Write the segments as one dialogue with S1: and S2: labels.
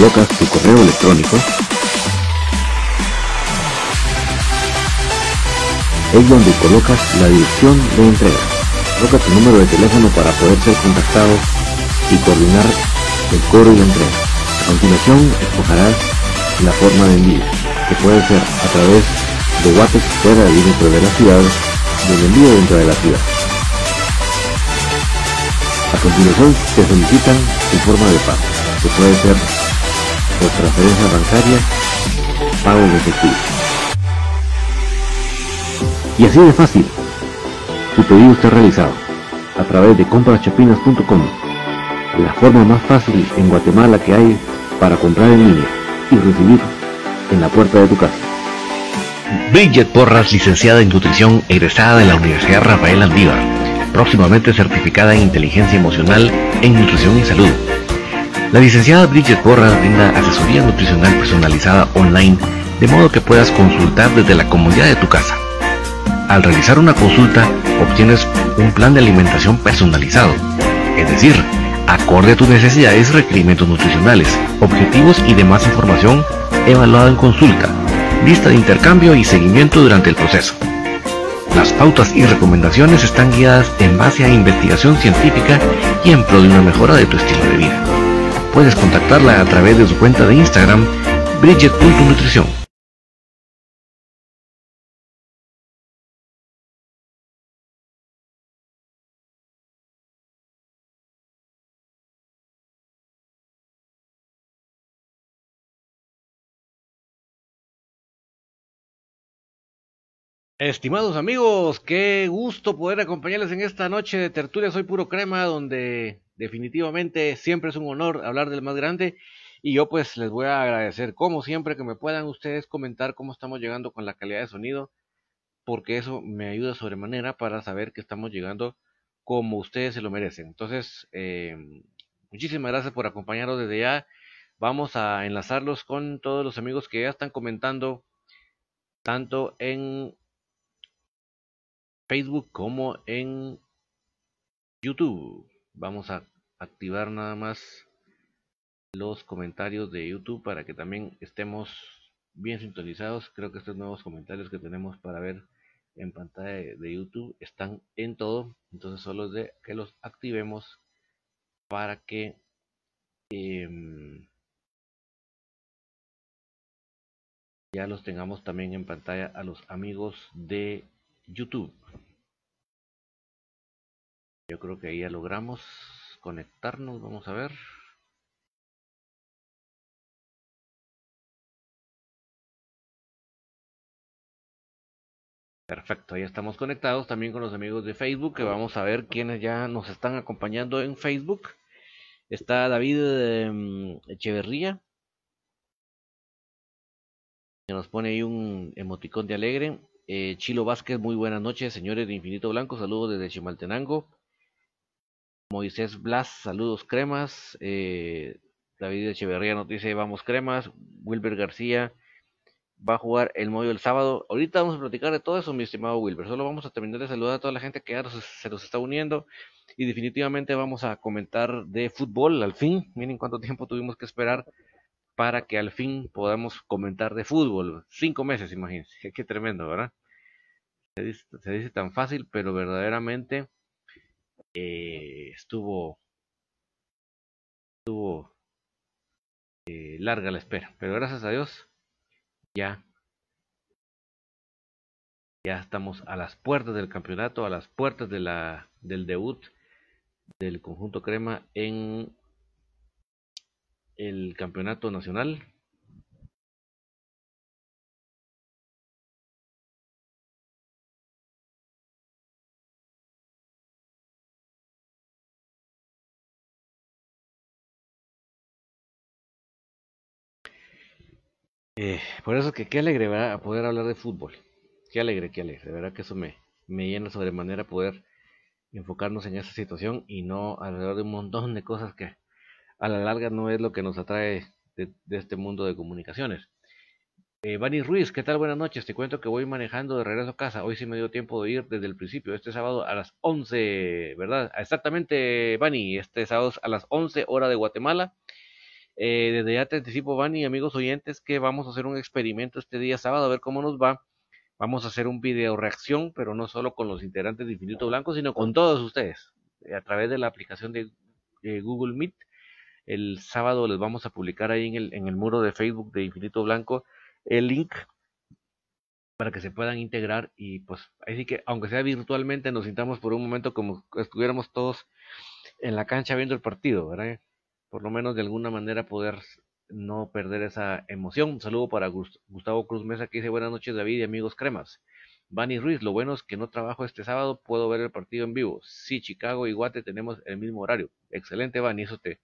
S1: colocas tu correo electrónico, es donde colocas la dirección de entrega. Coloca tu número de teléfono para poder ser contactado y coordinar el cobro y la entrega. A continuación escogerás la forma de envío, que puede ser a través de Guatex fuera y dentro de la ciudad, del envío dentro de la ciudad. A continuación te solicitan tu forma de pago, que puede ser por transferencia bancaria, pago en efectivo. Y así de fácil, tu pedido está realizado a través de compraschapinas.com, la forma más fácil en Guatemala que hay para comprar en línea y recibir en la puerta de tu casa.
S2: Bridget Porras, licenciada en nutrición, egresada de la Universidad Rafael Andívar, próximamente certificada en inteligencia emocional en nutrición y salud la licenciada Bridget Porras brinda asesoría nutricional personalizada online, de modo que puedas consultar desde la comodidad de tu casa. Al realizar una consulta, obtienes un plan de alimentación personalizado, es decir, acorde a tus necesidades requerimientos nutricionales, objetivos y demás información evaluada en consulta, lista de intercambio y seguimiento durante el proceso. Las pautas y recomendaciones están guiadas en base a investigación científica y en pro de una mejora de tu estilo de vida. Puedes contactarla a través de su cuenta de Instagram, Bridget.nutrición.
S3: Estimados amigos, qué gusto poder acompañarles en esta noche de tertulia Soy Puro Crema, donde definitivamente siempre es un honor hablar del más grande. Y yo pues les voy a agradecer, como siempre, que me puedan ustedes comentar cómo estamos llegando con la calidad de sonido, porque eso me ayuda sobremanera para saber que estamos llegando como ustedes se lo merecen. Entonces, eh, muchísimas gracias por acompañarnos desde ya. Vamos a enlazarlos con todos los amigos que ya están comentando, tanto en Facebook como en YouTube. Vamos a activar nada más los comentarios de YouTube para que también estemos bien sintonizados. Creo que estos nuevos comentarios que tenemos para ver en pantalla de YouTube están en todo. Entonces solo es de que los activemos para que em, ya los tengamos también en pantalla a los amigos de YouTube. Yo creo que ahí ya logramos conectarnos, vamos a ver. Perfecto, ya estamos conectados también con los amigos de Facebook, que vamos a ver quiénes ya nos están acompañando en Facebook. Está David em, Echeverría, que nos pone ahí un emoticón de alegre. Eh, Chilo Vázquez, muy buenas noches, señores de Infinito Blanco, saludos desde Chimaltenango. Moisés Blas, saludos cremas. Eh, David Echeverría nos dice vamos cremas. Wilber García va a jugar el modo el sábado. Ahorita vamos a platicar de todo eso, mi estimado Wilber. Solo vamos a terminar de saludar a toda la gente que se nos está uniendo. Y definitivamente vamos a comentar de fútbol al fin. Miren cuánto tiempo tuvimos que esperar para que al fin podamos comentar de fútbol. Cinco meses, imagínense. Qué tremendo, ¿verdad? Se dice, tan fácil, pero verdaderamente eh, estuvo estuvo eh, larga la espera, pero gracias a Dios ya ya estamos a las puertas del campeonato, a las puertas de la del debut del conjunto crema en el campeonato nacional Eh, por eso que qué alegre ¿verdad? poder hablar de fútbol. Qué alegre, qué alegre. De verdad que eso me, me llena sobremanera poder enfocarnos en esa situación y no alrededor de un montón de cosas que a la larga no es lo que nos atrae de, este mundo de comunicaciones. Eh, Bani Ruiz, ¿qué tal? Buenas noches. Te cuento que voy manejando de regreso a casa. Hoy sí me dio tiempo de ir desde el principio, este sábado a las 11, ¿verdad? Exactamente, Bani, este sábado a las 11 hora de Guatemala. Eh, desde ya te anticipo, Van y amigos oyentes, que vamos a hacer un experimento este día sábado, a ver cómo nos va. Vamos a hacer un video reacción, pero no solo con los integrantes de Infinito Blanco, sino con todos ustedes, eh, a través de la aplicación de Google Meet. El sábado les vamos a publicar ahí en el, en el muro de Facebook de Infinito Blanco el link para que se puedan integrar y pues así que aunque sea virtualmente nos sintamos por un momento como estuviéramos todos en la cancha viendo el partido, ¿verdad? Por lo menos de alguna manera poder no perder esa emoción. Saludo para Gustavo Cruz Mesa que dice buenas noches David y amigos cremas. Bani Ruiz, lo bueno es que no trabajo este sábado, puedo ver el partido en vivo. Sí, Chicago y Guate tenemos el mismo horario. Excelente, Bani, eso te,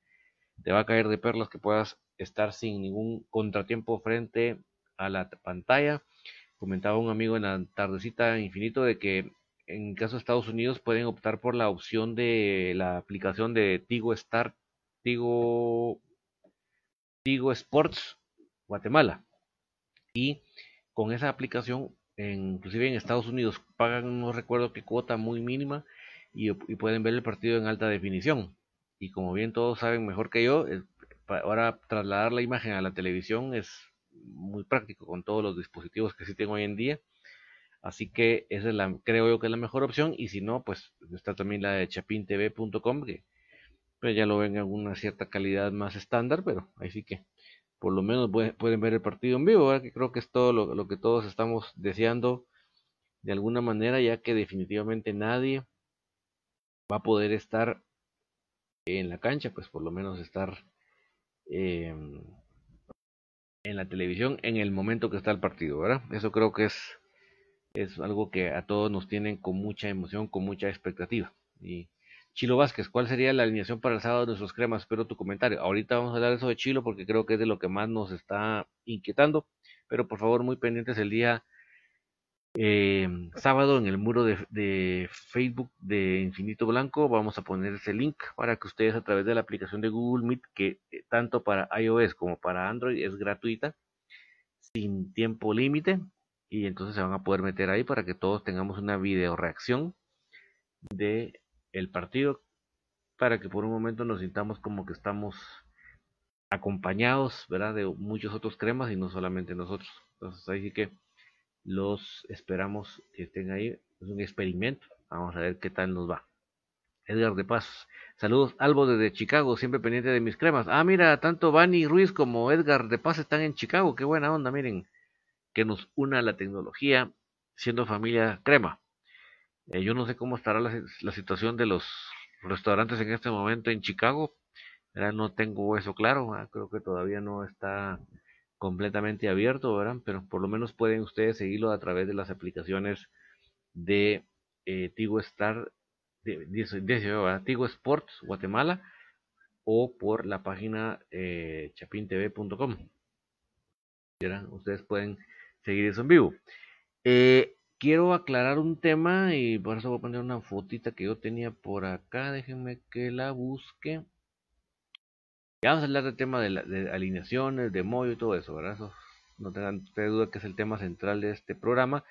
S3: te va a caer de perlas que puedas estar sin ningún contratiempo frente a la pantalla. Comentaba un amigo en la tardecita infinito de que en caso de Estados Unidos pueden optar por la opción de la aplicación de Tigo Start Tigo, Tigo Sports Guatemala. Y con esa aplicación, inclusive en Estados Unidos, pagan, no recuerdo qué cuota muy mínima y, pueden ver el partido en alta definición. Y como bien todos saben mejor que yo, ahora trasladar la imagen a la televisión es muy práctico con todos los dispositivos que existen hoy en día. Así que esa es la, creo yo que es la mejor opción. Y si no, pues está también la de chapintv.com, pero ya lo ven en una cierta calidad más estándar, pero ahí sí que por lo menos pueden ver el partido en vivo, que creo que es todo lo, que todos estamos deseando de alguna manera, ya que definitivamente nadie va a poder estar en la cancha, pues por lo menos estar em, en la televisión en el momento que está el partido, ¿verdad? Eso creo que es, es algo que a todos nos tienen con mucha emoción, con mucha expectativa. Y Chilo Vázquez, ¿cuál sería la alineación para el sábado de nuestros cremas? Espero tu comentario. Ahorita vamos a hablar de eso de Chilo porque creo que es de lo que más nos está inquietando. Pero por favor, muy pendientes el día eh, sábado en el muro de, Facebook de Infinito Blanco. Vamos a poner ese link para que ustedes a través de la aplicación de Google Meet, que eh, tanto para iOS como para Android es gratuita, sin tiempo límite. Y entonces se van a poder meter ahí para que todos tengamos una video reacción de el partido para que por un momento nos sintamos como que estamos acompañados, ¿verdad? De muchos otros cremas y no solamente nosotros. Entonces ahí sí que los esperamos que estén ahí. Es un experimento. Vamos a ver qué tal nos va. Edgar de Paz. Saludos, Albo desde Chicago, siempre pendiente de mis cremas. Ah, mira, tanto Bani Ruiz como Edgar de Paz están en Chicago. Qué buena onda, miren. Que nos una la tecnología siendo familia crema. Eh, yo no sé cómo estará la, situación de los restaurantes en este momento en Chicago. No tengo eso claro. Creo que todavía no está completamente abierto, ¿verdad? Pero por lo menos pueden ustedes seguirlo a través de las aplicaciones de eh, Tigo Star, de, Tigo Sports Guatemala o por la página eh, chapintv.com. Ustedes pueden seguir eso en vivo. Quiero aclarar un tema y por eso voy a poner una fotita que yo tenía por acá. Déjenme que la busque. Ya vamos a hablar del tema de, alineaciones, de modo y todo eso, ¿verdad? Eso, no tengan ustedes duda que es el tema central de este programa.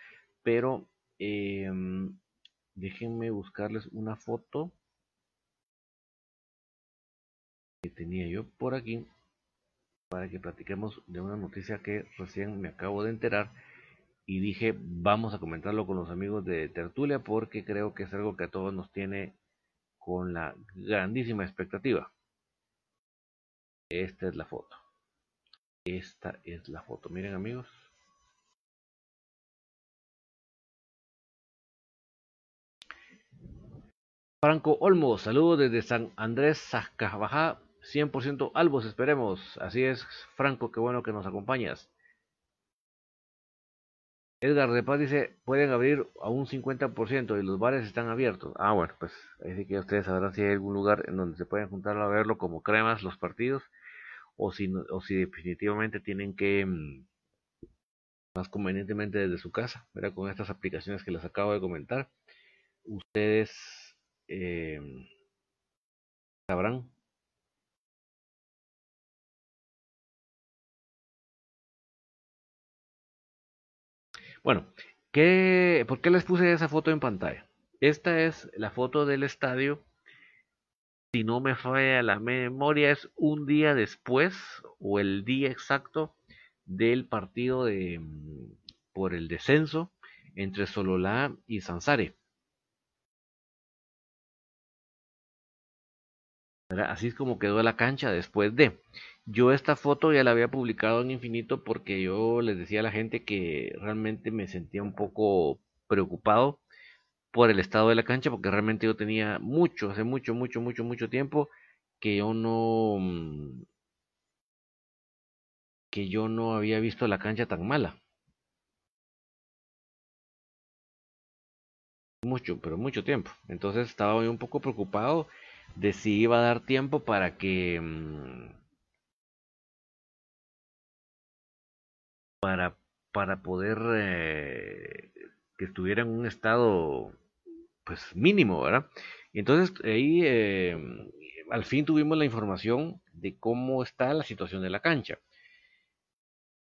S3: Pero em, déjenme buscarles una foto que tenía yo por aquí para que platiquemos de una noticia que recién me acabo de enterar y dije vamos a comentarlo con los amigos de Tertulia porque creo que es algo que a todos nos tiene con la grandísima expectativa. Esta es la foto. Esta es la foto. Miren amigos. Franco Olmo, saludos desde San Andrés, Sacabajá, 100% albos, esperemos. Así es, Franco, qué bueno que nos acompañas. Edgar de Paz dice, pueden abrir a un 50% y los bares están abiertos. Ah, bueno, pues así que ustedes sabrán si hay algún lugar en donde se pueden juntar a verlo como cremas los partidos o si, o si definitivamente tienen que mm, más convenientemente desde su casa, ¿verdad? con estas aplicaciones que les acabo de comentar. Ustedes eh, sabrán Bueno, ¿qué, ¿por qué les puse esa foto en pantalla? Esta es la foto del estadio. Si no me falla la memoria, es un día después o el día exacto del partido de, mm, por el descenso entre Sololá y Sansare. Así es como quedó la cancha después de. Yo esta foto ya la había publicado en Infinito porque yo les decía a la gente que realmente me sentía un poco preocupado por el estado de la cancha porque realmente yo tenía mucho, hace mucho, mucho, mucho, mucho tiempo que yo no mm, que yo no había visto la cancha tan mala. Mucho, pero mucho tiempo. Entonces estaba un poco preocupado de si iba a dar tiempo para que para, para poder eh, que estuviera en un estado pues mínimo, ¿verdad? Entonces ahí eh, al fin tuvimos la información de cómo está la situación de la cancha.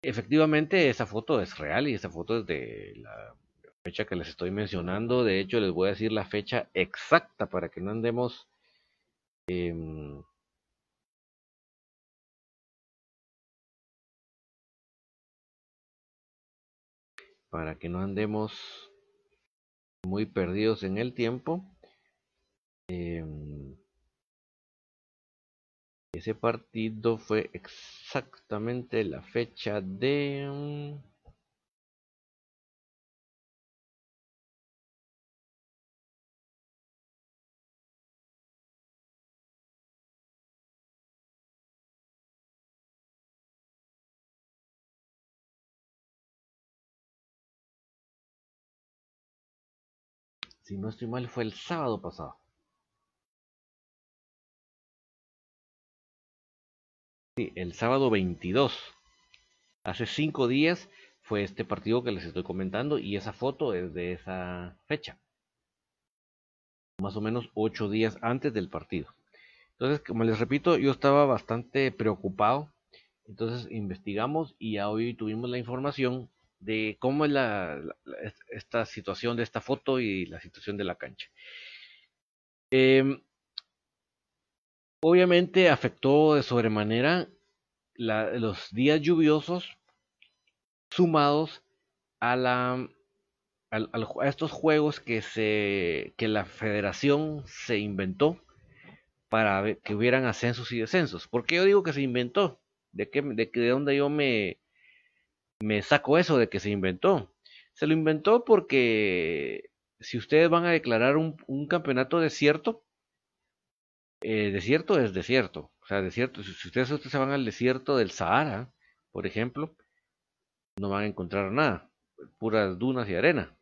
S3: Efectivamente, esa foto es real y esa foto es de la fecha que les estoy mencionando. De hecho, les voy a decir la fecha exacta para que no andemos em, para que no andemos muy perdidos en el tiempo. Em, ese partido fue exactamente la fecha de... si no estoy mal, fue el sábado pasado. Sí, el sábado 22. Hace cinco días fue este partido que les estoy comentando y esa foto es de esa fecha. Más o menos ocho días antes del partido. Entonces, como les repito, yo estaba bastante preocupado. Entonces investigamos y hoy tuvimos la información de cómo es la, esta situación de esta foto y la situación de la cancha. Em, obviamente afectó de sobremanera los días lluviosos sumados a, la, a, estos juegos que, se, que la federación se inventó para que hubieran ascensos y descensos. ¿Por qué yo digo que se inventó? ¿De, qué, de, de dónde yo me, me saco eso de que se inventó. Se lo inventó porque si ustedes van a declarar un, campeonato desierto, eh, desierto es desierto. O sea, desierto, si ustedes, se van al desierto del Sahara, por ejemplo, no van a encontrar nada, puras dunas y arena,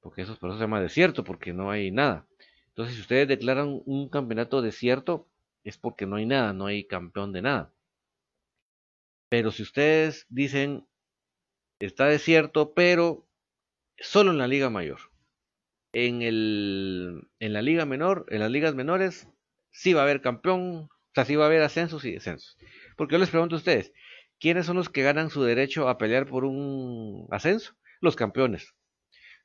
S3: porque eso, por eso se llama desierto, porque no hay nada. Entonces, si ustedes declaran un campeonato desierto, es porque no hay nada, no hay campeón de nada. Pero si ustedes dicen está desierto, pero solo en la liga mayor. En, el, en la liga menor, en las ligas menores, sí va a haber campeón, o sea, sí va a haber ascensos y descensos. Porque yo les pregunto a ustedes, ¿quiénes son los que ganan su derecho a pelear por un ascenso? Los campeones.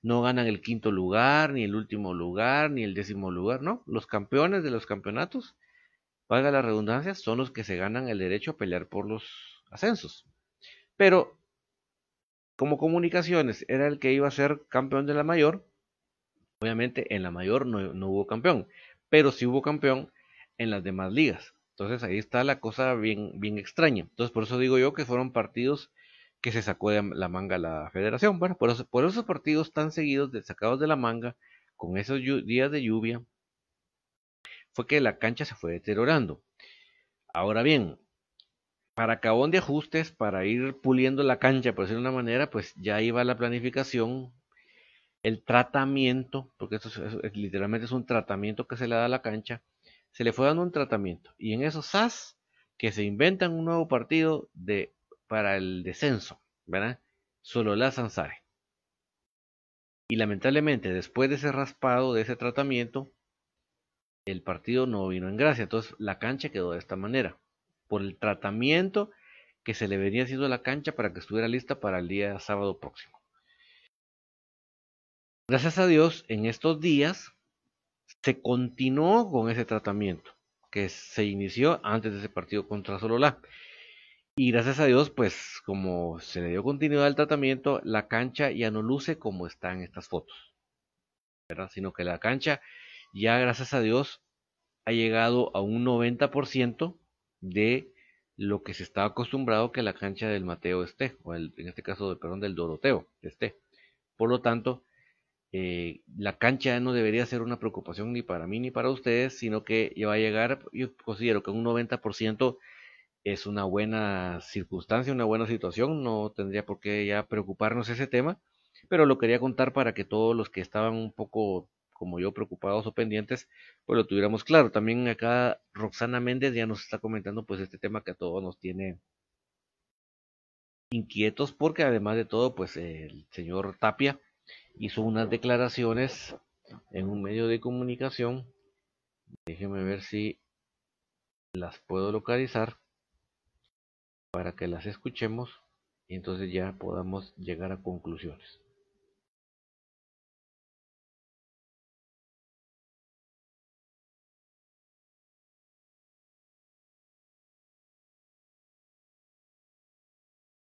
S3: No ganan el quinto lugar, ni el último lugar, ni el décimo lugar, no. Los campeones de los campeonatos, valga la redundancia, son los que se ganan el derecho a pelear por los ascensos. Pero como comunicaciones era el que iba a ser campeón de la mayor, obviamente en la mayor no, hubo campeón, pero sí hubo campeón en las demás ligas. Entonces ahí está la cosa bien, bien extraña. Entonces por eso digo yo que fueron partidos que se sacó de la manga la federación. Bueno, por, por esos partidos tan seguidos, de, sacados de la manga, con esos días de lluvia, fue que la cancha se fue deteriorando. Ahora bien, para acabón de ajustes, para ir puliendo la cancha, por decirlo de una manera, pues ya iba la planificación, el tratamiento, porque esto literalmente es un tratamiento que se le da a la cancha, se le fue dando un tratamiento. Y en esos SAS, que se inventan un nuevo partido de, para el descenso, ¿verdad? Solo la Sansare. Y lamentablemente, después de ese raspado, de ese tratamiento, el partido no vino en gracia. Entonces la cancha quedó de esta manera. Por el tratamiento que se le venía haciendo a la cancha para que estuviera lista para el día sábado próximo. Gracias a Dios, en estos días se continuó con ese tratamiento que se inició antes de ese partido contra Sololá. Y gracias a Dios, pues como se le dio continuidad al tratamiento, la cancha ya no luce como está en estas fotos. Sino que la cancha ya gracias a Dios ha llegado a un 90% de lo que se estaba acostumbrado que la cancha del Mateo esté, o en este caso, perdón, del Doroteo esté. Por lo tanto, eh, la cancha no debería ser una preocupación ni para mí ni para ustedes, sino que ya va a llegar, yo considero que un 90% es una buena circunstancia, una buena situación, no tendría por qué ya preocuparnos ese tema, pero lo quería contar para que todos los que estaban un poco como yo preocupados o pendientes, pues lo tuviéramos claro. También acá Roxana Méndez ya nos está comentando pues este tema que a todos nos tiene inquietos porque además de todo pues el señor Tapia hizo unas declaraciones en un medio de comunicación. Déjenme ver si las puedo localizar para que las escuchemos y entonces ya podamos llegar a conclusiones.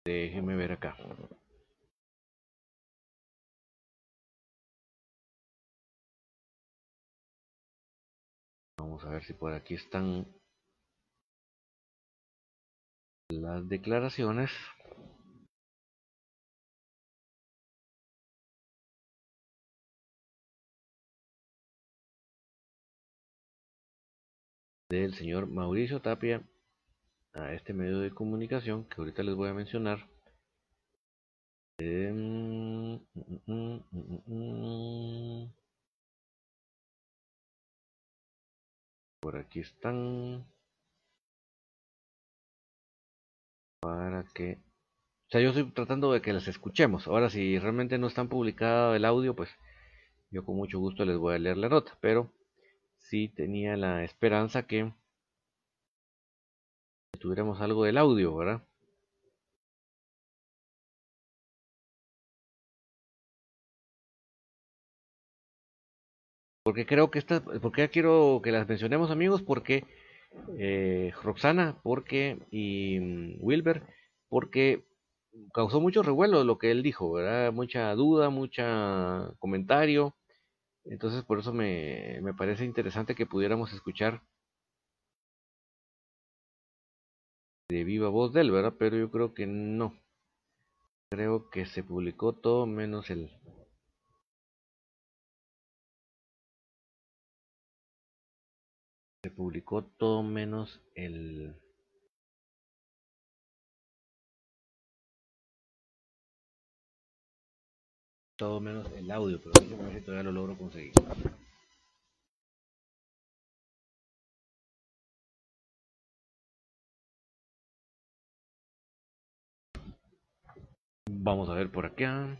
S3: Déjeme ver acá. Vamos a ver si por aquí están las declaraciones. del señor Mauricio Tapia a este medio de comunicación que ahorita les voy a mencionar. Em, mm, mm, mm, Por aquí están. Para que... O sea, yo estoy tratando de que las escuchemos. Ahora, si realmente no están publicado el audio, pues yo con mucho gusto les voy a leer la nota. Pero sí tenía la esperanza que tuviéramos algo del audio, ¿verdad? Porque creo que esta, porque quiero que las mencionemos amigos, porque eh, Roxana, porque y mm, Wilber, porque causó mucho revuelo lo que él dijo, ¿verdad? Mucha duda, mucha comentario. Entonces por eso me, me parece interesante que pudiéramos escuchar de viva voz de él, ¿verdad? Pero yo creo que no. Creo que se publicó todo menos el... Se publicó todo menos el... Todo menos el audio, pero a ver si todavía lo logro conseguir. Vamos a ver por acá.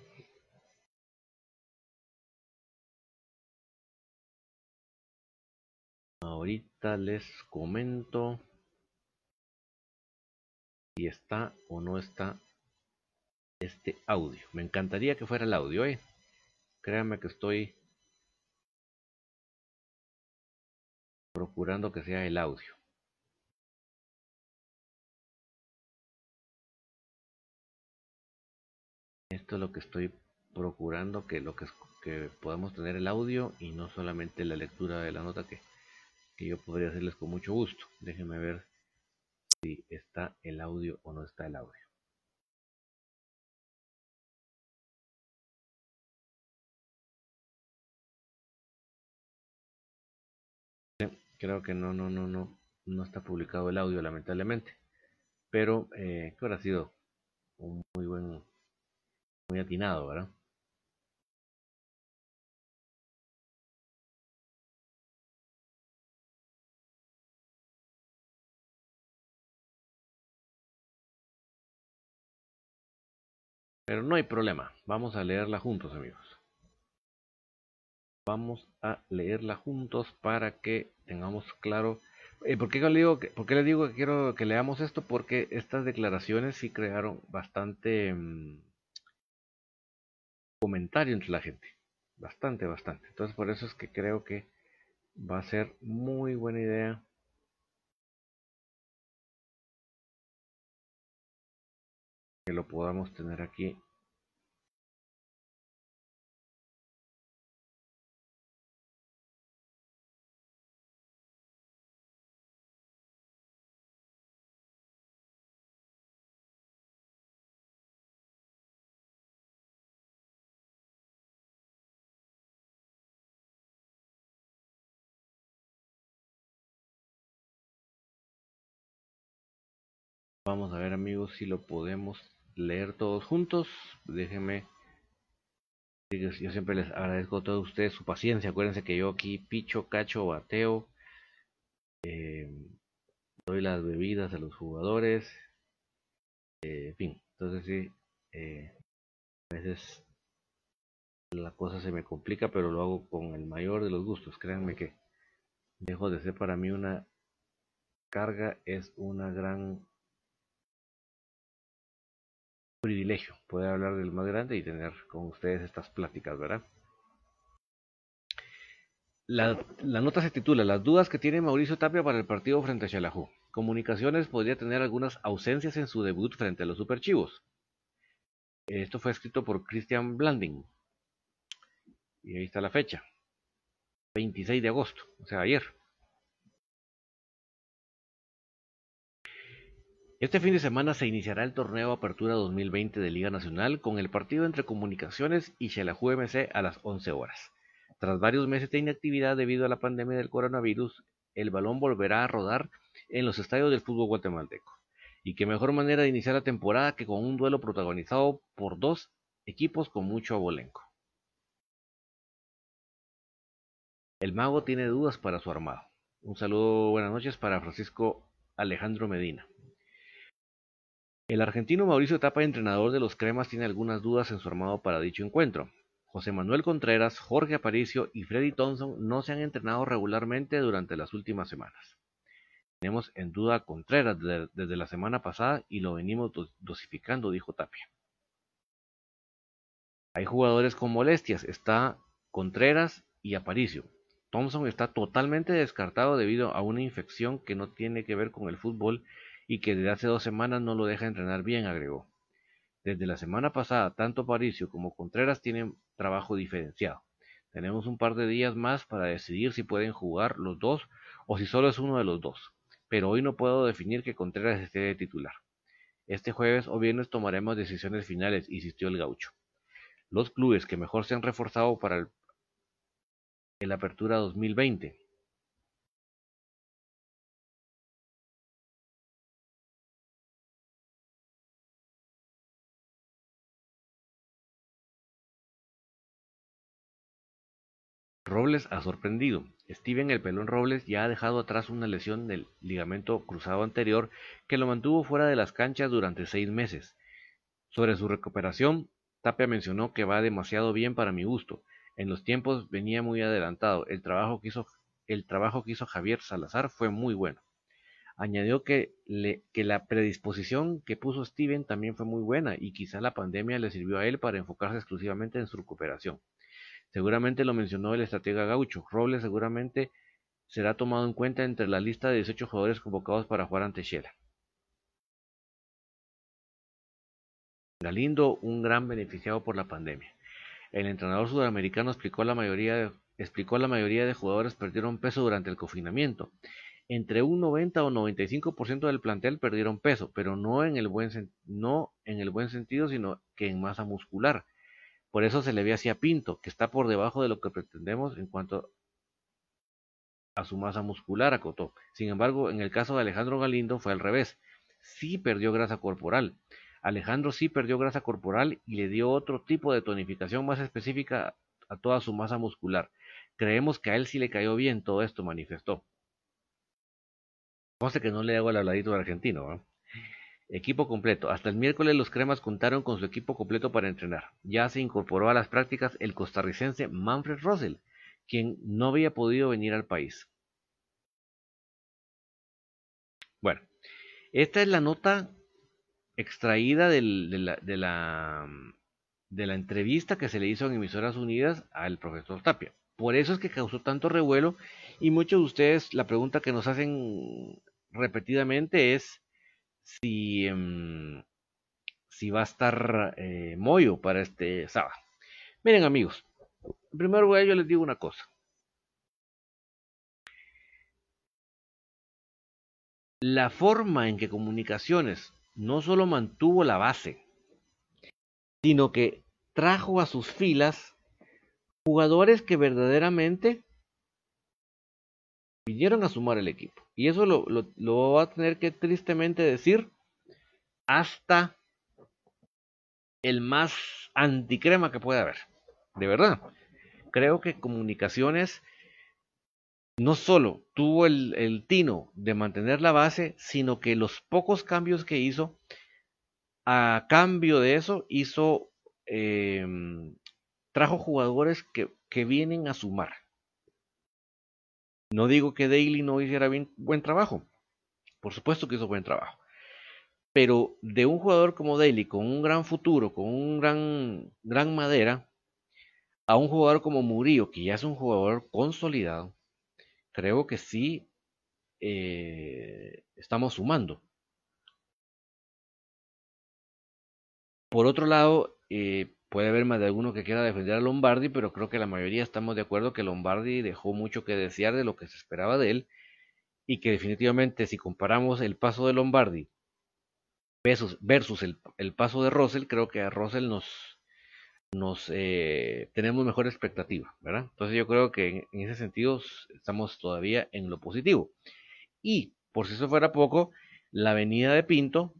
S3: Ahorita les comento si está o no está este audio. Me encantaría que fuera el audio, ¿eh? Créanme que estoy procurando que sea el audio. Esto es lo que estoy procurando, que lo que, que podamos tener el audio y no solamente la lectura de la nota que que yo podría hacerles con mucho gusto. Déjenme ver si está el audio o no está el audio. Creo que no, no, no, no, no está publicado el audio, lamentablemente. Pero eh, que habrá sido un muy buen, muy atinado, ¿verdad? Pero no hay problema, vamos a leerla juntos amigos. Vamos a leerla juntos para que tengamos claro. Eh, ¿por, qué le digo que, ¿Por qué digo que quiero que leamos esto? Porque estas declaraciones sí crearon bastante mm, comentario entre la gente. Bastante, bastante. Entonces por eso es que creo que va a ser muy buena idea que lo podamos tener aquí Vamos a ver amigos si lo podemos leer todos juntos. Déjenme. Yo siempre les agradezco a todos ustedes su paciencia. Acuérdense que yo aquí picho, cacho, bateo. Eh, doy las bebidas a los jugadores. Eh, en fin, entonces sí. Eh, a veces la cosa se me complica, pero lo hago con el mayor de los gustos. Créanme que dejo de ser para mí una carga, es una gran privilegio poder hablar del más grande y tener con ustedes estas pláticas, ¿verdad? La, nota se titula Las dudas que tiene Mauricio Tapia para el partido frente a Xelajú. Comunicaciones podría tener algunas ausencias en su debut frente a los Superchivos. Esto fue escrito por Christian Blanding. Y ahí está la fecha. 26 de agosto, o sea, ayer. Este fin de semana se iniciará el torneo Apertura 2020 de Liga Nacional con el partido entre Comunicaciones y Xelajú MC a las 11 horas. Tras varios meses de inactividad debido a la pandemia del coronavirus, el balón volverá a rodar en los estadios del fútbol guatemalteco. Y qué mejor manera de iniciar la temporada que con un duelo protagonizado por dos equipos con mucho abolenco. El mago tiene dudas para su armado. Un saludo, buenas noches para Francisco Alejandro Medina. El argentino Mauricio Tapa, entrenador de los Cremas, tiene algunas dudas en su armado para dicho encuentro. José Manuel Contreras, Jorge Aparicio y Freddy Thompson no se han entrenado regularmente durante las últimas semanas. Tenemos en duda a Contreras desde la semana pasada y lo venimos dosificando, dijo Tapia. Hay jugadores con molestias, está Contreras y Aparicio. Thompson está totalmente descartado debido a una infección que no tiene que ver con el fútbol y que desde hace dos semanas no lo deja entrenar bien, agregó. Desde la semana pasada, tanto Paricio como Contreras tienen trabajo diferenciado. Tenemos un par de días más para decidir si pueden jugar los dos o si solo es uno de los dos, pero hoy no puedo definir que Contreras esté de titular. Este jueves o viernes tomaremos decisiones finales, insistió el gaucho. Los clubes que mejor se han reforzado para el, el Apertura 2020 Robles ha sorprendido. Steven El Pelón Robles ya ha dejado atrás una lesión del ligamento cruzado anterior que lo mantuvo fuera de las canchas durante seis meses. Sobre su recuperación, Tapia mencionó que va demasiado bien para mi gusto. En los tiempos venía muy adelantado. El trabajo que hizo, el trabajo que hizo Javier Salazar fue muy bueno. Añadió que, que la predisposición que puso Steven también fue muy buena y quizá la pandemia le sirvió a él para enfocarse exclusivamente en su recuperación. Seguramente lo mencionó el estratega gaucho. Robles seguramente será tomado en cuenta entre la lista de 18 jugadores convocados para jugar ante Shela. Galindo, un gran beneficiado por la pandemia. El entrenador sudamericano explicó la mayoría explicó la mayoría de jugadores perdieron peso durante el confinamiento. Entre un 90 o 95% del plantel perdieron peso, pero no en, el buen no en el buen sentido, sino que en masa muscular. Por eso se le ve así a Pinto, que está por debajo de lo que pretendemos en cuanto a su masa muscular, acotó. Sin embargo, en el caso de Alejandro Galindo fue al revés. Sí perdió grasa corporal. Alejandro sí perdió grasa corporal y le dio otro tipo de tonificación más específica a toda su masa muscular. Creemos que a él sí le cayó bien todo esto, manifestó. sé que no le hago el habladito de argentino. Equipo completo. Hasta el miércoles los cremas contaron con su equipo completo para entrenar. Ya se incorporó a las prácticas el costarricense Manfred Russell, quien no había podido venir al país. Bueno, esta es la nota extraída de, la, de, la, entrevista que se le hizo en Emisoras Unidas al profesor Tapia. Por eso es que causó tanto revuelo y muchos de ustedes la pregunta que nos hacen repetidamente es si, em, si va a estar eh, Moyo para este sábado. Miren amigos, en primer lugar yo les digo una cosa. La forma en que Comunicaciones no solo mantuvo la base, sino que trajo a sus filas jugadores que verdaderamente vinieron a sumar el equipo. Y eso lo, lo, va a tener que tristemente decir hasta el más anticrema que pueda haber. De verdad. Creo que comunicaciones no solo tuvo el, tino de mantener la base, sino que los pocos cambios que hizo, a cambio de eso, hizo, em, trajo jugadores que, que, vienen a sumar. No digo que Daly no hiciera bien, buen trabajo, por supuesto que hizo buen trabajo, pero de un jugador como Daly, con un gran futuro, con un gran, gran madera, a un jugador como Murillo, que ya es un jugador consolidado, creo que sí eh, estamos sumando. Por otro lado, eh, puede haber más de alguno que quiera defender a Lombardi, pero creo que la mayoría estamos de acuerdo que Lombardi dejó mucho que desear de lo que se esperaba de él y que definitivamente si comparamos el paso de Lombardi versus, el, el, paso de Russell, creo que a Russell nos, nos eh, tenemos mejor expectativa, ¿verdad? Entonces yo creo que en, ese sentido estamos todavía en lo positivo. Y por si eso fuera poco, la venida de Pinto,